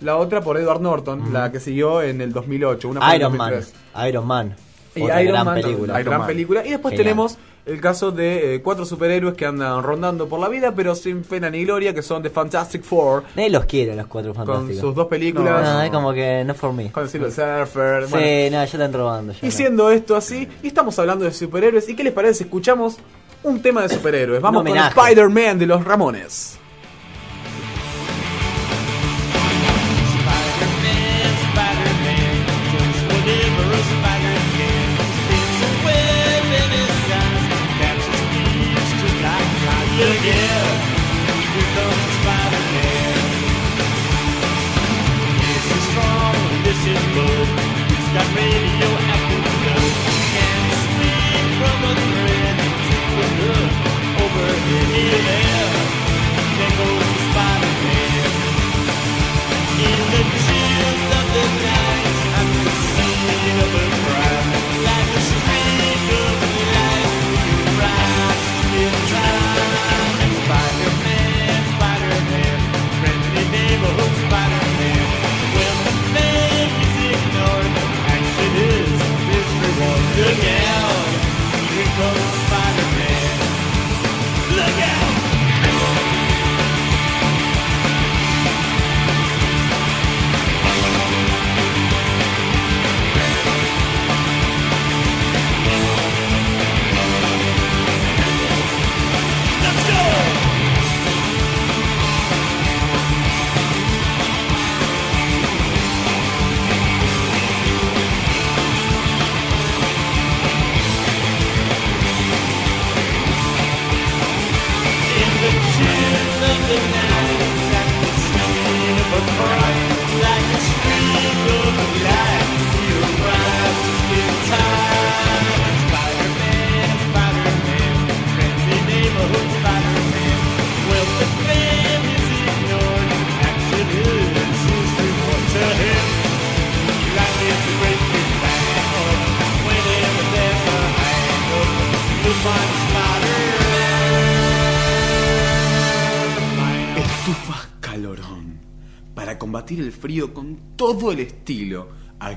la otra por Edward Norton, la que siguió en el 2008. Una Iron Man. 2003. Iron Man. Y Iron gran Man, película. gran Man. película. Y después Genial. tenemos el caso de eh, cuatro superhéroes que andan rondando por la vida, pero sin pena ni gloria, que son The Fantastic Four, Nadie los quiere, los cuatro con fantásticos. sus dos películas, No, es como que no for me. con Silver Surfer. Sí, bueno. no, ya están robando. ya Y no. siendo esto así, y estamos hablando de superhéroes, ¿y qué les parece si escuchamos un tema de superhéroes? Vamos con. Spider-Man de los Ramones. This is strong, this is good. He's got radioactive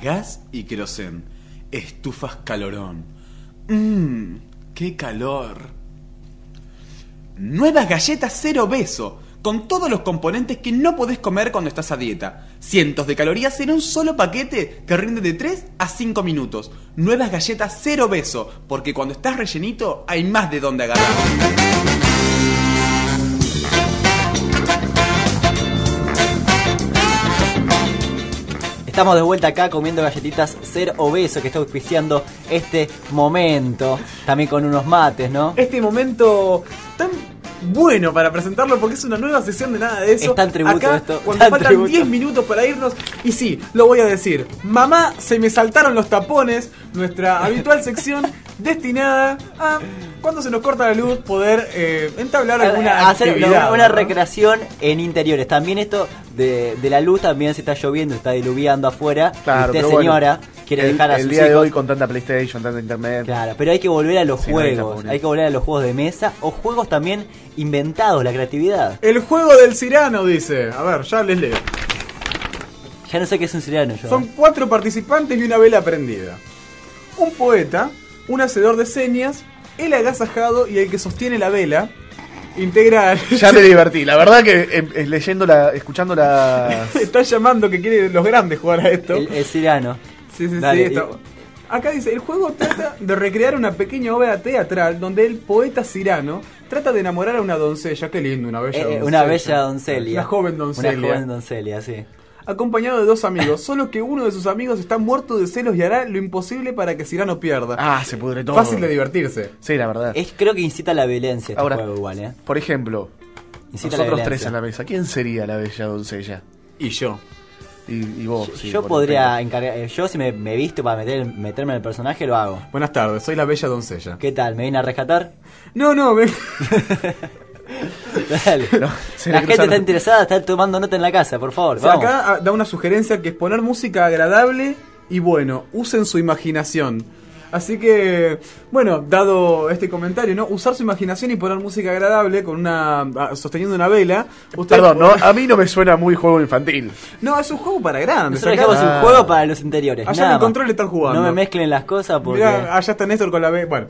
gas y querosén. Estufas calorón. Mmm, qué calor. Nuevas galletas cero beso, con todos los componentes que no podés comer cuando estás a dieta. Cientos de calorías en un solo paquete que rinde de 3 a 5 minutos. Nuevas galletas cero beso, porque cuando estás rellenito hay más de dónde agarrar. Estamos de vuelta acá comiendo galletitas ser obeso que está auspiciando este momento. También con unos mates, ¿no? Este momento tan bueno para presentarlo porque es una nueva sesión de nada de eso. Es tan tributo Acá, esto, Cuando tan faltan tributo. 10 minutos para irnos. Y sí, lo voy a decir. Mamá, se me saltaron los tapones. Nuestra habitual sección destinada a, cuando se nos corta la luz, poder eh, entablar alguna hacer actividad. una, recreación en interiores. También esto de, de la luz también se está lloviendo, está diluviando afuera. Claro, usted, pero bueno, señora, quiere el, dejar a el sus día de hoy con tanta PlayStation, tanta internet. Claro, pero hay que volver a los Sí, no hay juegos. hay que volver a los juegos de mesa o juegos también inventados, la creatividad. El juego del Cirano dice. A ver, ya les leo. Ya no sé qué es un siriano yo. Son cuatro participantes y una vela prendida. Un poeta, un hacedor de señas, el agasajado y el que sostiene la vela. Integral. Ya me divertí. La verdad que eh, eh, leyendo la, escuchando la. Está llamando que quiere los grandes jugar a esto. El, el siriano. Sí, sí, Dale, sí. Acá dice, el juego trata de recrear una pequeña obra teatral donde el poeta Cirano trata de enamorar a una doncella, qué lindo, una bella Eh, doncella. una bella doncelia. Una joven doncella. Una joven doncelia, sí. Acompañado de dos amigos, solo que uno de sus amigos está muerto de celos y hará lo imposible para que Cirano pierda. Ah, se pudre todo. Fácil de divertirse. Sí, la verdad. Es, creo que incita a la violencia este Ahora, juego igual, ¿eh? Por ejemplo, Incita la nosotros tres en la mesa. ¿Quién sería la bella doncella? Y yo. Y, y vos. sí, yo podría encargar, eh, yo si me, me visto para meter, meterme en el personaje lo hago. Buenas tardes, soy la bella doncella. ¿Qué tal? ¿Me viene a rescatar? No, no, ven. Dale. se la gente está interesada, está tomando nota en la casa, por favor. O sea, vamos. acá da una sugerencia que es poner música agradable y bueno, usen su imaginación. Así que, bueno, dado este comentario, ¿no? Usar su imaginación y poner música agradable con una. ah, sosteniendo una vela. Usted Perdón, no, a mí no me suena muy juego infantil. No, es un juego para grandes. Nosotros acá- dejamos un juego para los interiores. Allá en el control están jugando. No me mezclen las cosas porque. Mirá, allá está Néstor con la B. Bueno,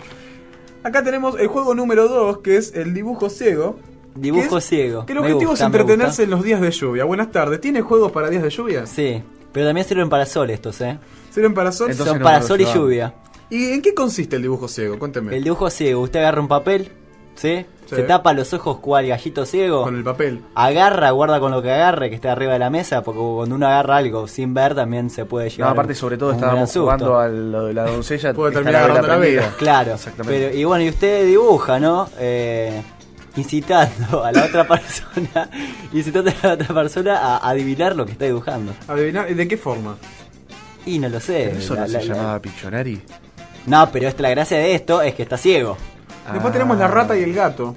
acá tenemos el juego número 2, que es el dibujo ciego. Dibujo que es- ciego. Que el objetivo gusta, es entretenerse en los días de lluvia. Buenas tardes. ¿Tiene juegos para días de lluvia? Sí, pero también sirven para sol estos, ¿eh? ¿Sirven para sol? Son para sol y lluvia. ¿Y en qué consiste el dibujo ciego? Cuénteme. El dibujo ciego, usted agarra un papel, ¿sí? Sí. Se tapa los ojos cual gallito ciego. Con el papel. Agarra, guarda con lo que agarre, que esté arriba de la mesa, porque cuando uno agarra algo sin ver también se puede No, llevar. aparte, sobre todo, un estábamos jugando a lo de la doncella. Puede terminar agarrando la prendida. vela. Claro, Exactamente. pero, y bueno, y usted dibuja, ¿no? Eh, incitando a la otra persona, incitando a la otra persona a adivinar lo que está dibujando. Adivinar, ¿de qué forma? Y no lo sé. ¿Eso la- no se la- la- llamaba Pictionary? No, pero esta, la gracia de esto es que está ciego. Después tenemos la rata y el gato.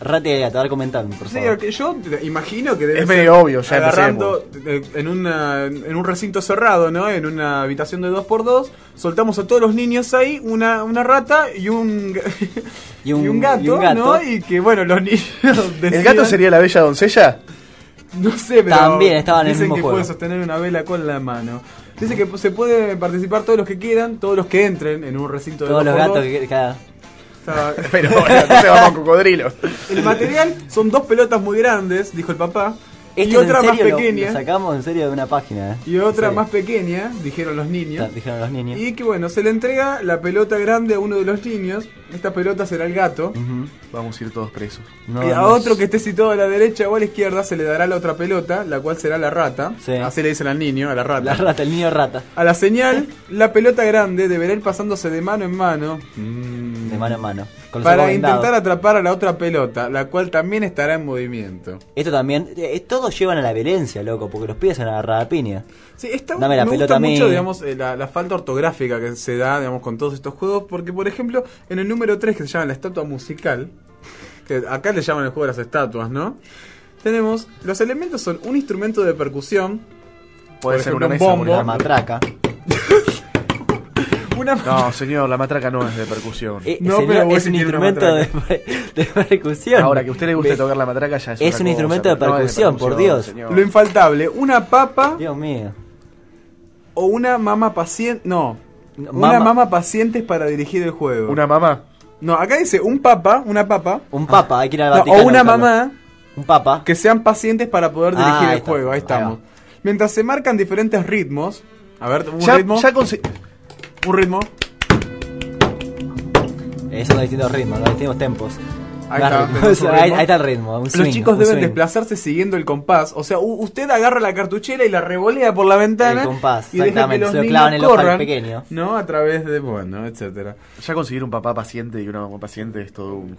Rata y gato, a ver comentando, por Sí, favor. yo imagino que debe Es ser medio obvio, ya agarrando eh, en, una, en un recinto cerrado, ¿no? En una habitación de 2x2, soltamos a todos los niños ahí, una, una rata y un, Y un- y un gato, y un gato. ¿no? Y que bueno, los niños ¿El decidan- gato sería la bella doncella? No sé, pero También estaban en el dicen mismo que juego. puede sostener una vela con la mano. Dice que se puede participar todos los que quieran, todos los que entren en un recinto de Todos los 2x2. gatos que cada... Está- Pero bueno, entonces vamos a cocodrilo. El material son dos pelotas muy grandes, dijo el papá, y Esto otra en más lo- pequeña. Lo, sacamos en serio de una página, ¿eh? Y otra más pequeña, dijeron los niños. Ta- Dijeron los niños. Y que bueno, se le entrega la pelota grande a uno de los niños. Esta pelota será el gato. Vamos a ir todos presos. No, y a no otro es- que esté situado a la derecha o a la izquierda se le dará la otra pelota, la cual será la rata. Sí. Así le dicen al niño, a la rata. La rata, el niño rata. A la señal, la pelota grande deberá ir pasándose de mano en mano. Mm. De mano en mano. Para vendados. intentar atrapar a la otra pelota, la cual también estará en movimiento. Esto también, eh, todos llevan a la violencia, loco, porque los pibes se van a piña. Sí, está, Dame la me pelota gusta a mí. mucho, digamos, eh, la, la falta ortográfica que se da, digamos, con todos estos juegos, porque, por ejemplo, en el número 3, que se llama la estatua musical, que acá le llaman el juego de las estatuas, ¿no? Tenemos, los elementos son un instrumento de percusión, Puede por ser ejemplo, una un mesa, bombo, La matraca. Una No, señor, la matraca no es de percusión. Eh, No, señor, pero es un una instrumento de, de percusión. Ahora, que a usted le guste tocar la matraca ya es Es una un cosa, instrumento de no percusión, por Dios. señor. Lo infaltable, una papa Dios mío. o una mama paciente. No. Una mama- pacientes para dirigir el juego. ¿Una mamá? No, acá dice un papa, una papa. Un papa, hay que ir al No, Vaticano. o una mamá Un papa. que sean pacientes para poder Ah, dirigir el está, juego. Ahí ahí estamos. Mientras se marcan diferentes ritmos. A ver, un Ya, ritmo. ya Un ritmo. Eh, son distintos ritmos, los distintos tempos. Ahí está, ahí, ahí el ritmo. Un swing, Los chicos un deben swing. desplazarse siguiendo el compás. O sea, usted agarra la cartuchera y la revolea por la ventana. El compás, y deja que exactamente, los se lo niños clavan en el ojo al corran, pequeño. ¿No? A través de, bueno, etcétera. Ya conseguir un papá paciente y una mamá paciente es todo un.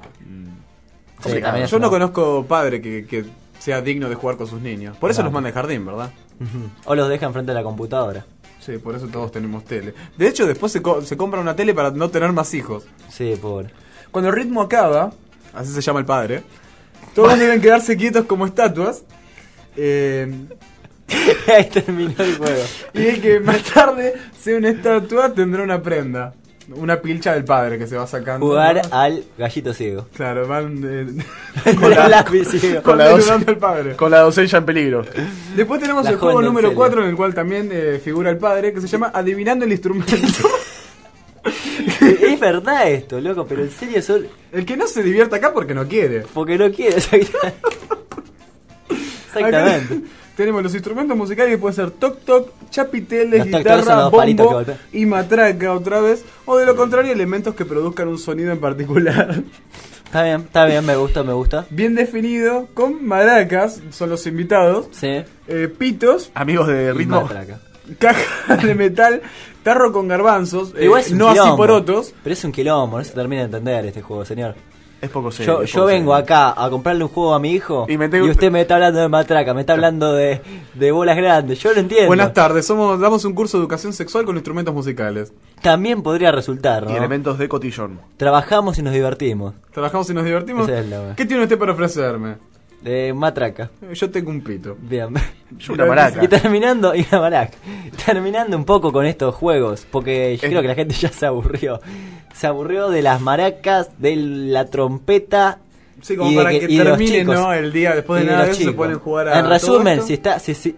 Sí, Yo no conozco padre que, que sea digno de jugar con sus niños. Por eso los manda al jardín, ¿verdad? O los dejan frente a la computadora. Sí, por eso todos tenemos tele. De hecho, después se, co- se compra una tele para no tener más hijos. Sí, pobre. Cuando el ritmo acaba, así se llama el padre, todos deben quedarse quietos como estatuas. eh, ahí terminó el juego. y el que más tarde sea una estatua tendrá una prenda. Una pilcha del padre que se va sacando. Jugar ¿no? al gallito ciego. Claro, van eh, Con el lápiz ciego. Con la, padre. con la doncella en peligro. Después tenemos La el juego número doncella. 4 en el cual también eh, figura el padre, que se llama Adivinando el instrumento. es verdad esto, loco, pero en serio son... el que no se divierta acá porque no quiere. Porque no quiere, exactamente. Exactamente. Acá tenemos los instrumentos musicales que pueden ser toc toc, chapiteles, Los guitarra, bombo y matraca otra vez. O de lo contrario, elementos que produzcan un sonido en particular. Está bien, está bien, me gusta, me gusta. Bien definido, con maracas, son los invitados, Sí. eh, pitos, Amigos de Y ritmo. matraca. caja de metal, tarro con garbanzos, eh, Igual es un no así quilombo. porotos. Pero es un quilombo, no se termina de entender este juego, señor. Es poco serio. Yo, es yo poco vengo serio. acá a comprarle un juego a mi hijo Y y, me tengo- usted me está hablando de matraca, me está hablando de, de bolas grandes. Yo lo entiendo. Buenas tardes, somos damos un curso de educación sexual con instrumentos musicales. También podría resultar, Y ¿no? elementos de cotillón. Trabajamos y nos divertimos. Trabajamos y nos divertimos. Es ¿Qué tiene usted para ofrecerme? De matraca. Yo tengo un pito. Bien. Yo una maraca. Y terminando, y una maraca. Terminando un poco con estos juegos, porque yo Es- creo que la gente ya se aburrió. Se aburrió de las maracas, de la trompeta. Sí, como y de para que, y de los termine. ¿no? El día después de de nada de eso se pueden jugar a. En resumen, si está, si, si-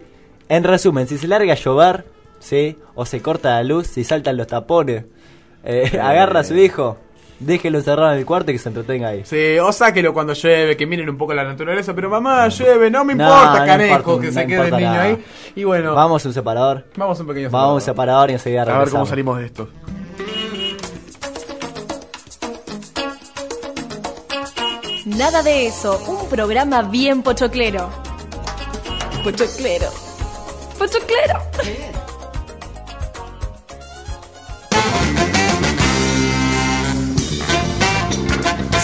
en resumen, si se larga a llover, sí, o se corta la luz, si saltan los tapones, eh, agarra a su hijo, déjelo encerrado en el cuarto y que se entretenga ahí. Sí, o sáquelo cuando llueve, que miren un poco la naturaleza, pero mamá, llueve, no me No, importa, no canejo, importa, que no se quede el niño nada. ahí. Y bueno, Vamos a un separador. vamos a un pequeño Vamos a un separador. separador y enseguida A ver cómo regresamos. salimos de esto. Nada de eso, un programa bien pochoclero. Pochoclero. Pochoclero.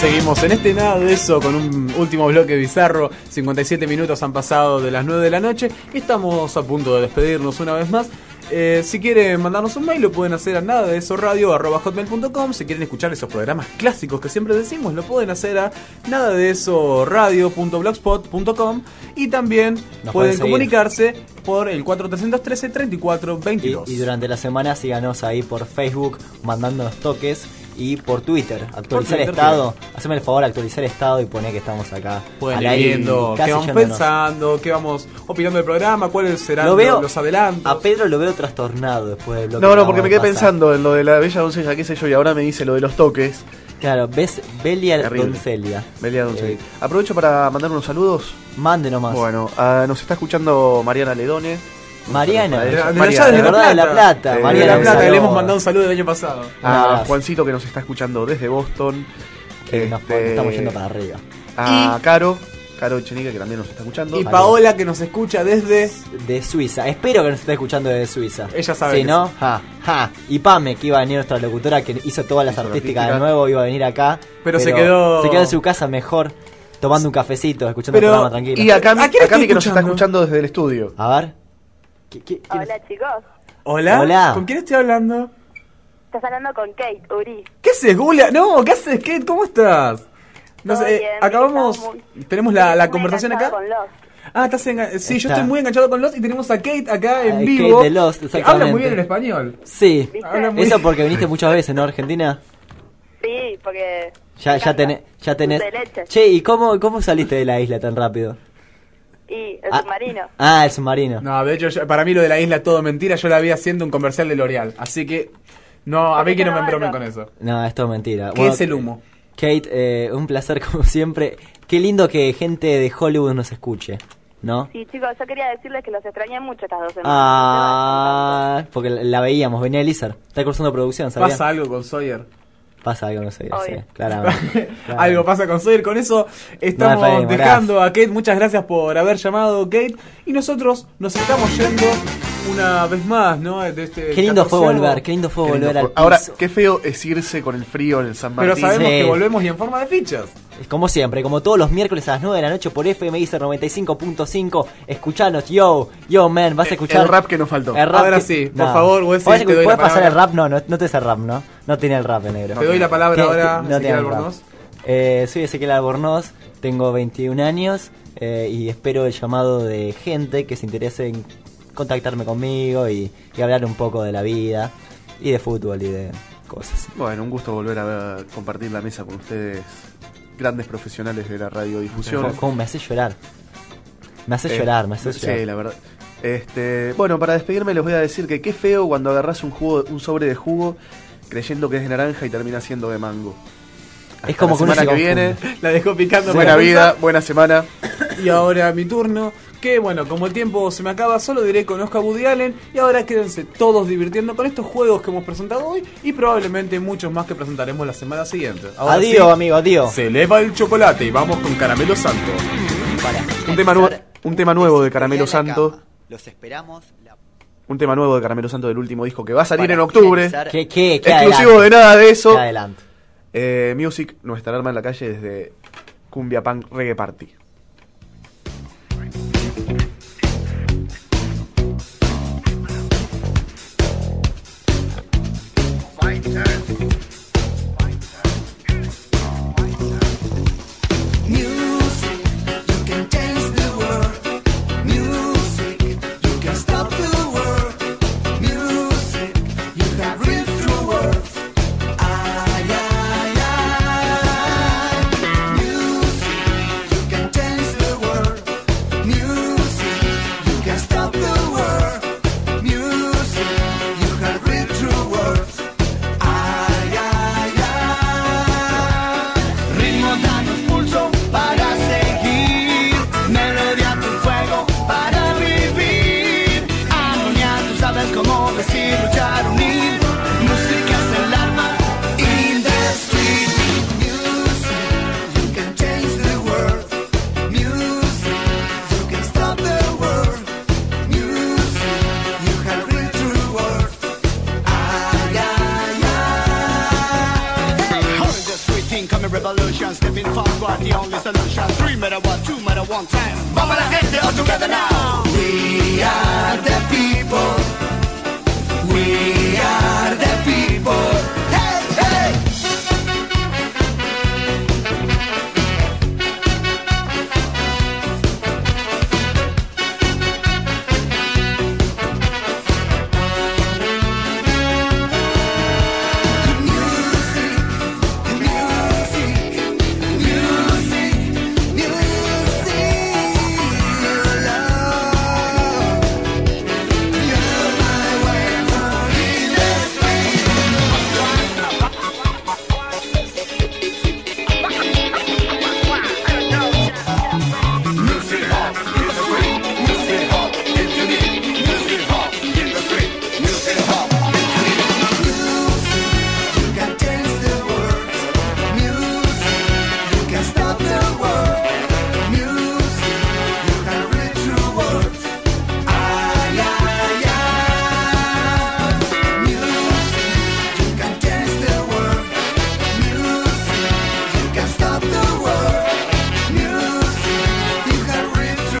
Seguimos en este nada de eso con un último bloque bizarro. 57 minutos han pasado de las 9 de la noche y estamos a punto de despedirnos una vez más. Eh, si quieren mandarnos un mail lo pueden hacer a nada de eso radio hotmail.com. Si quieren escuchar esos programas clásicos que siempre decimos lo pueden hacer a nada de eso radio.blogspot.com y también Nos pueden comunicarse por el 4313 34 Y, 22. y durante la semana síganos ahí por Facebook mandándonos toques y por Twitter. Actualizar Twitter, estado. Haceme el favor, actualizar estado y poné que estamos acá. Pueden ir viendo qué vamos pensando, qué vamos opinando del programa, cuáles serán Lo veo- los, adelantos. A Pedro lo veo trastornado después del bloque. No, no, porque me quedé pasar. pensando en lo de la bella doncella, qué sé yo, y ahora me dice lo de los toques. Claro, ves Belia Terrible. Doncelia. Belia doncella. Eh, Aprovecho para mandar unos saludos. Mande nomás. Bueno, ah, nos está escuchando Mariana Ledone. Mariana, De- de de Mariana, de verdad, de La Plata. De Mariana, La un Plata, que le hemos mandado un saludo el año pasado. A abrazo. Juancito que nos está escuchando desde Boston. Que nos estamos yendo para arriba. A Caro, Caro Echenique que también nos está escuchando. Y Paola que nos escucha desde... De Suiza. Espero que nos esté escuchando desde Suiza. Ella sabe Si que no, ja, ja. Y Pame, que iba a venir nuestra locutora, que hizo todas las Hizo la artísticas de nuevo, iba a venir acá. Pero se quedó- Se quedó en su casa mejor, tomando un cafecito, escuchando Pero- el programa tranquilo. Y a Cami, ¿A Cami que nos está escuchando desde el estudio. A ver. ¿Qué- qué- es? Hola chicos, Hola. Hola. ¿Con quién estoy hablando? estás hablando con Kate Uri. ¿Qué haces, Julia? No, ¿qué haces, Kate? ¿Cómo estás? No Todo sé, eh, bien, acabamos... muy- Tenemos la, conversación acá. con Lost. Ah, estás engan- Sí, yo estoy muy enganchado con Lost y tenemos a Kate acá en Ay, vivo. Kate de Lost, habla muy bien el español. Sí. Habla muy Eso porque viniste muchas veces, ¿no, Argentina? Sí, porque. Ya, ya, tenés, ya tenés. Dulce de leche. Che, ¿y cómo, cómo saliste de la isla tan rápido? Y el Ah. submarino. Ah, el submarino. No, de hecho, yo- para mí lo de la isla es todo mentira. Yo la vi haciendo un comercial de L'Oreal. Así que, no, a mí que no me embromen con eso. No, es todo mentira. ¿Qué es el humo? Kate, eh, un placer como siempre. Qué lindo que gente de Hollywood nos escuche, ¿no? Sí, chicos, yo quería decirles que los extrañé mucho estas dos semanas. Ah, porque la, la veíamos, venía Elizar. Está cursando producción, ¿sabías? Pasa algo con Sawyer. Pasa algo, no sé, sí, claramente. Algo pasa con Sawyer. Con eso estamos No, dejando a Kate. Muchas gracias por haber llamado, Kate. Y nosotros nos estamos yendo una vez más, ¿no? De este Qué lindo fue 14º. volver, qué lindo fue Qué lindo volver al fue. Ahora, piso. qué feo es irse con el frío en el San Martín. Pero sabemos Sí. que volvemos y en forma de fichas. Como siempre, como todos los miércoles a las 9 de la noche por FMIC 95.5. Escuchanos, yo, yo, man, vas a escuchar. el rap que nos faltó. El rap Ahora que- sí, por favor, Wesley, ¿Podés, te doy la podés pasar palabra. el rap? No, no, no te es el rap, ¿no? No tiene el rap, el negro. Te doy la palabra ¿Qué? ahora, No Ezequiel tiene el rap. Albornoz. Eh, soy Ezequiel Albornoz, tengo 21 años eh, y espero el llamado de gente que se interese en contactarme conmigo y, y hablar un poco de la vida y de fútbol y de cosas. Bueno, un gusto volver a ver- compartir la mesa con ustedes, grandes profesionales de la radiodifusión. Como me hace llorar. Me hace Eh, llorar, me hace sí, llorar. la verdad. Este, bueno, para despedirme les voy a decir que qué feo cuando agarras un jugo, un sobre de jugo creyendo que es de naranja y termina siendo de mango. Es como la semana se que viene. La dejó picando. Buena vida, buena semana. Y ahora mi turno. Que bueno, como el tiempo se me acaba, solo diré conozco a Woody Allen. Y ahora quédense todos divirtiendo con estos juegos que hemos presentado hoy. Y probablemente muchos más que presentaremos la semana siguiente. Ahora Adiós, sí, amigo, adiós. Se eleva el chocolate y vamos con Caramelo Santo. Un tema, un tema nuevo de Caramelo Santo. Los esperamos. Un tema nuevo de Caramelo Santo del último disco que va a salir Para en octubre. ¿Qué, qué, qué Exclusivo adelante? de nada de eso. Adelante. Eh, Music, nuestra alarma en la calle desde Cumbia Punk Reggae Party.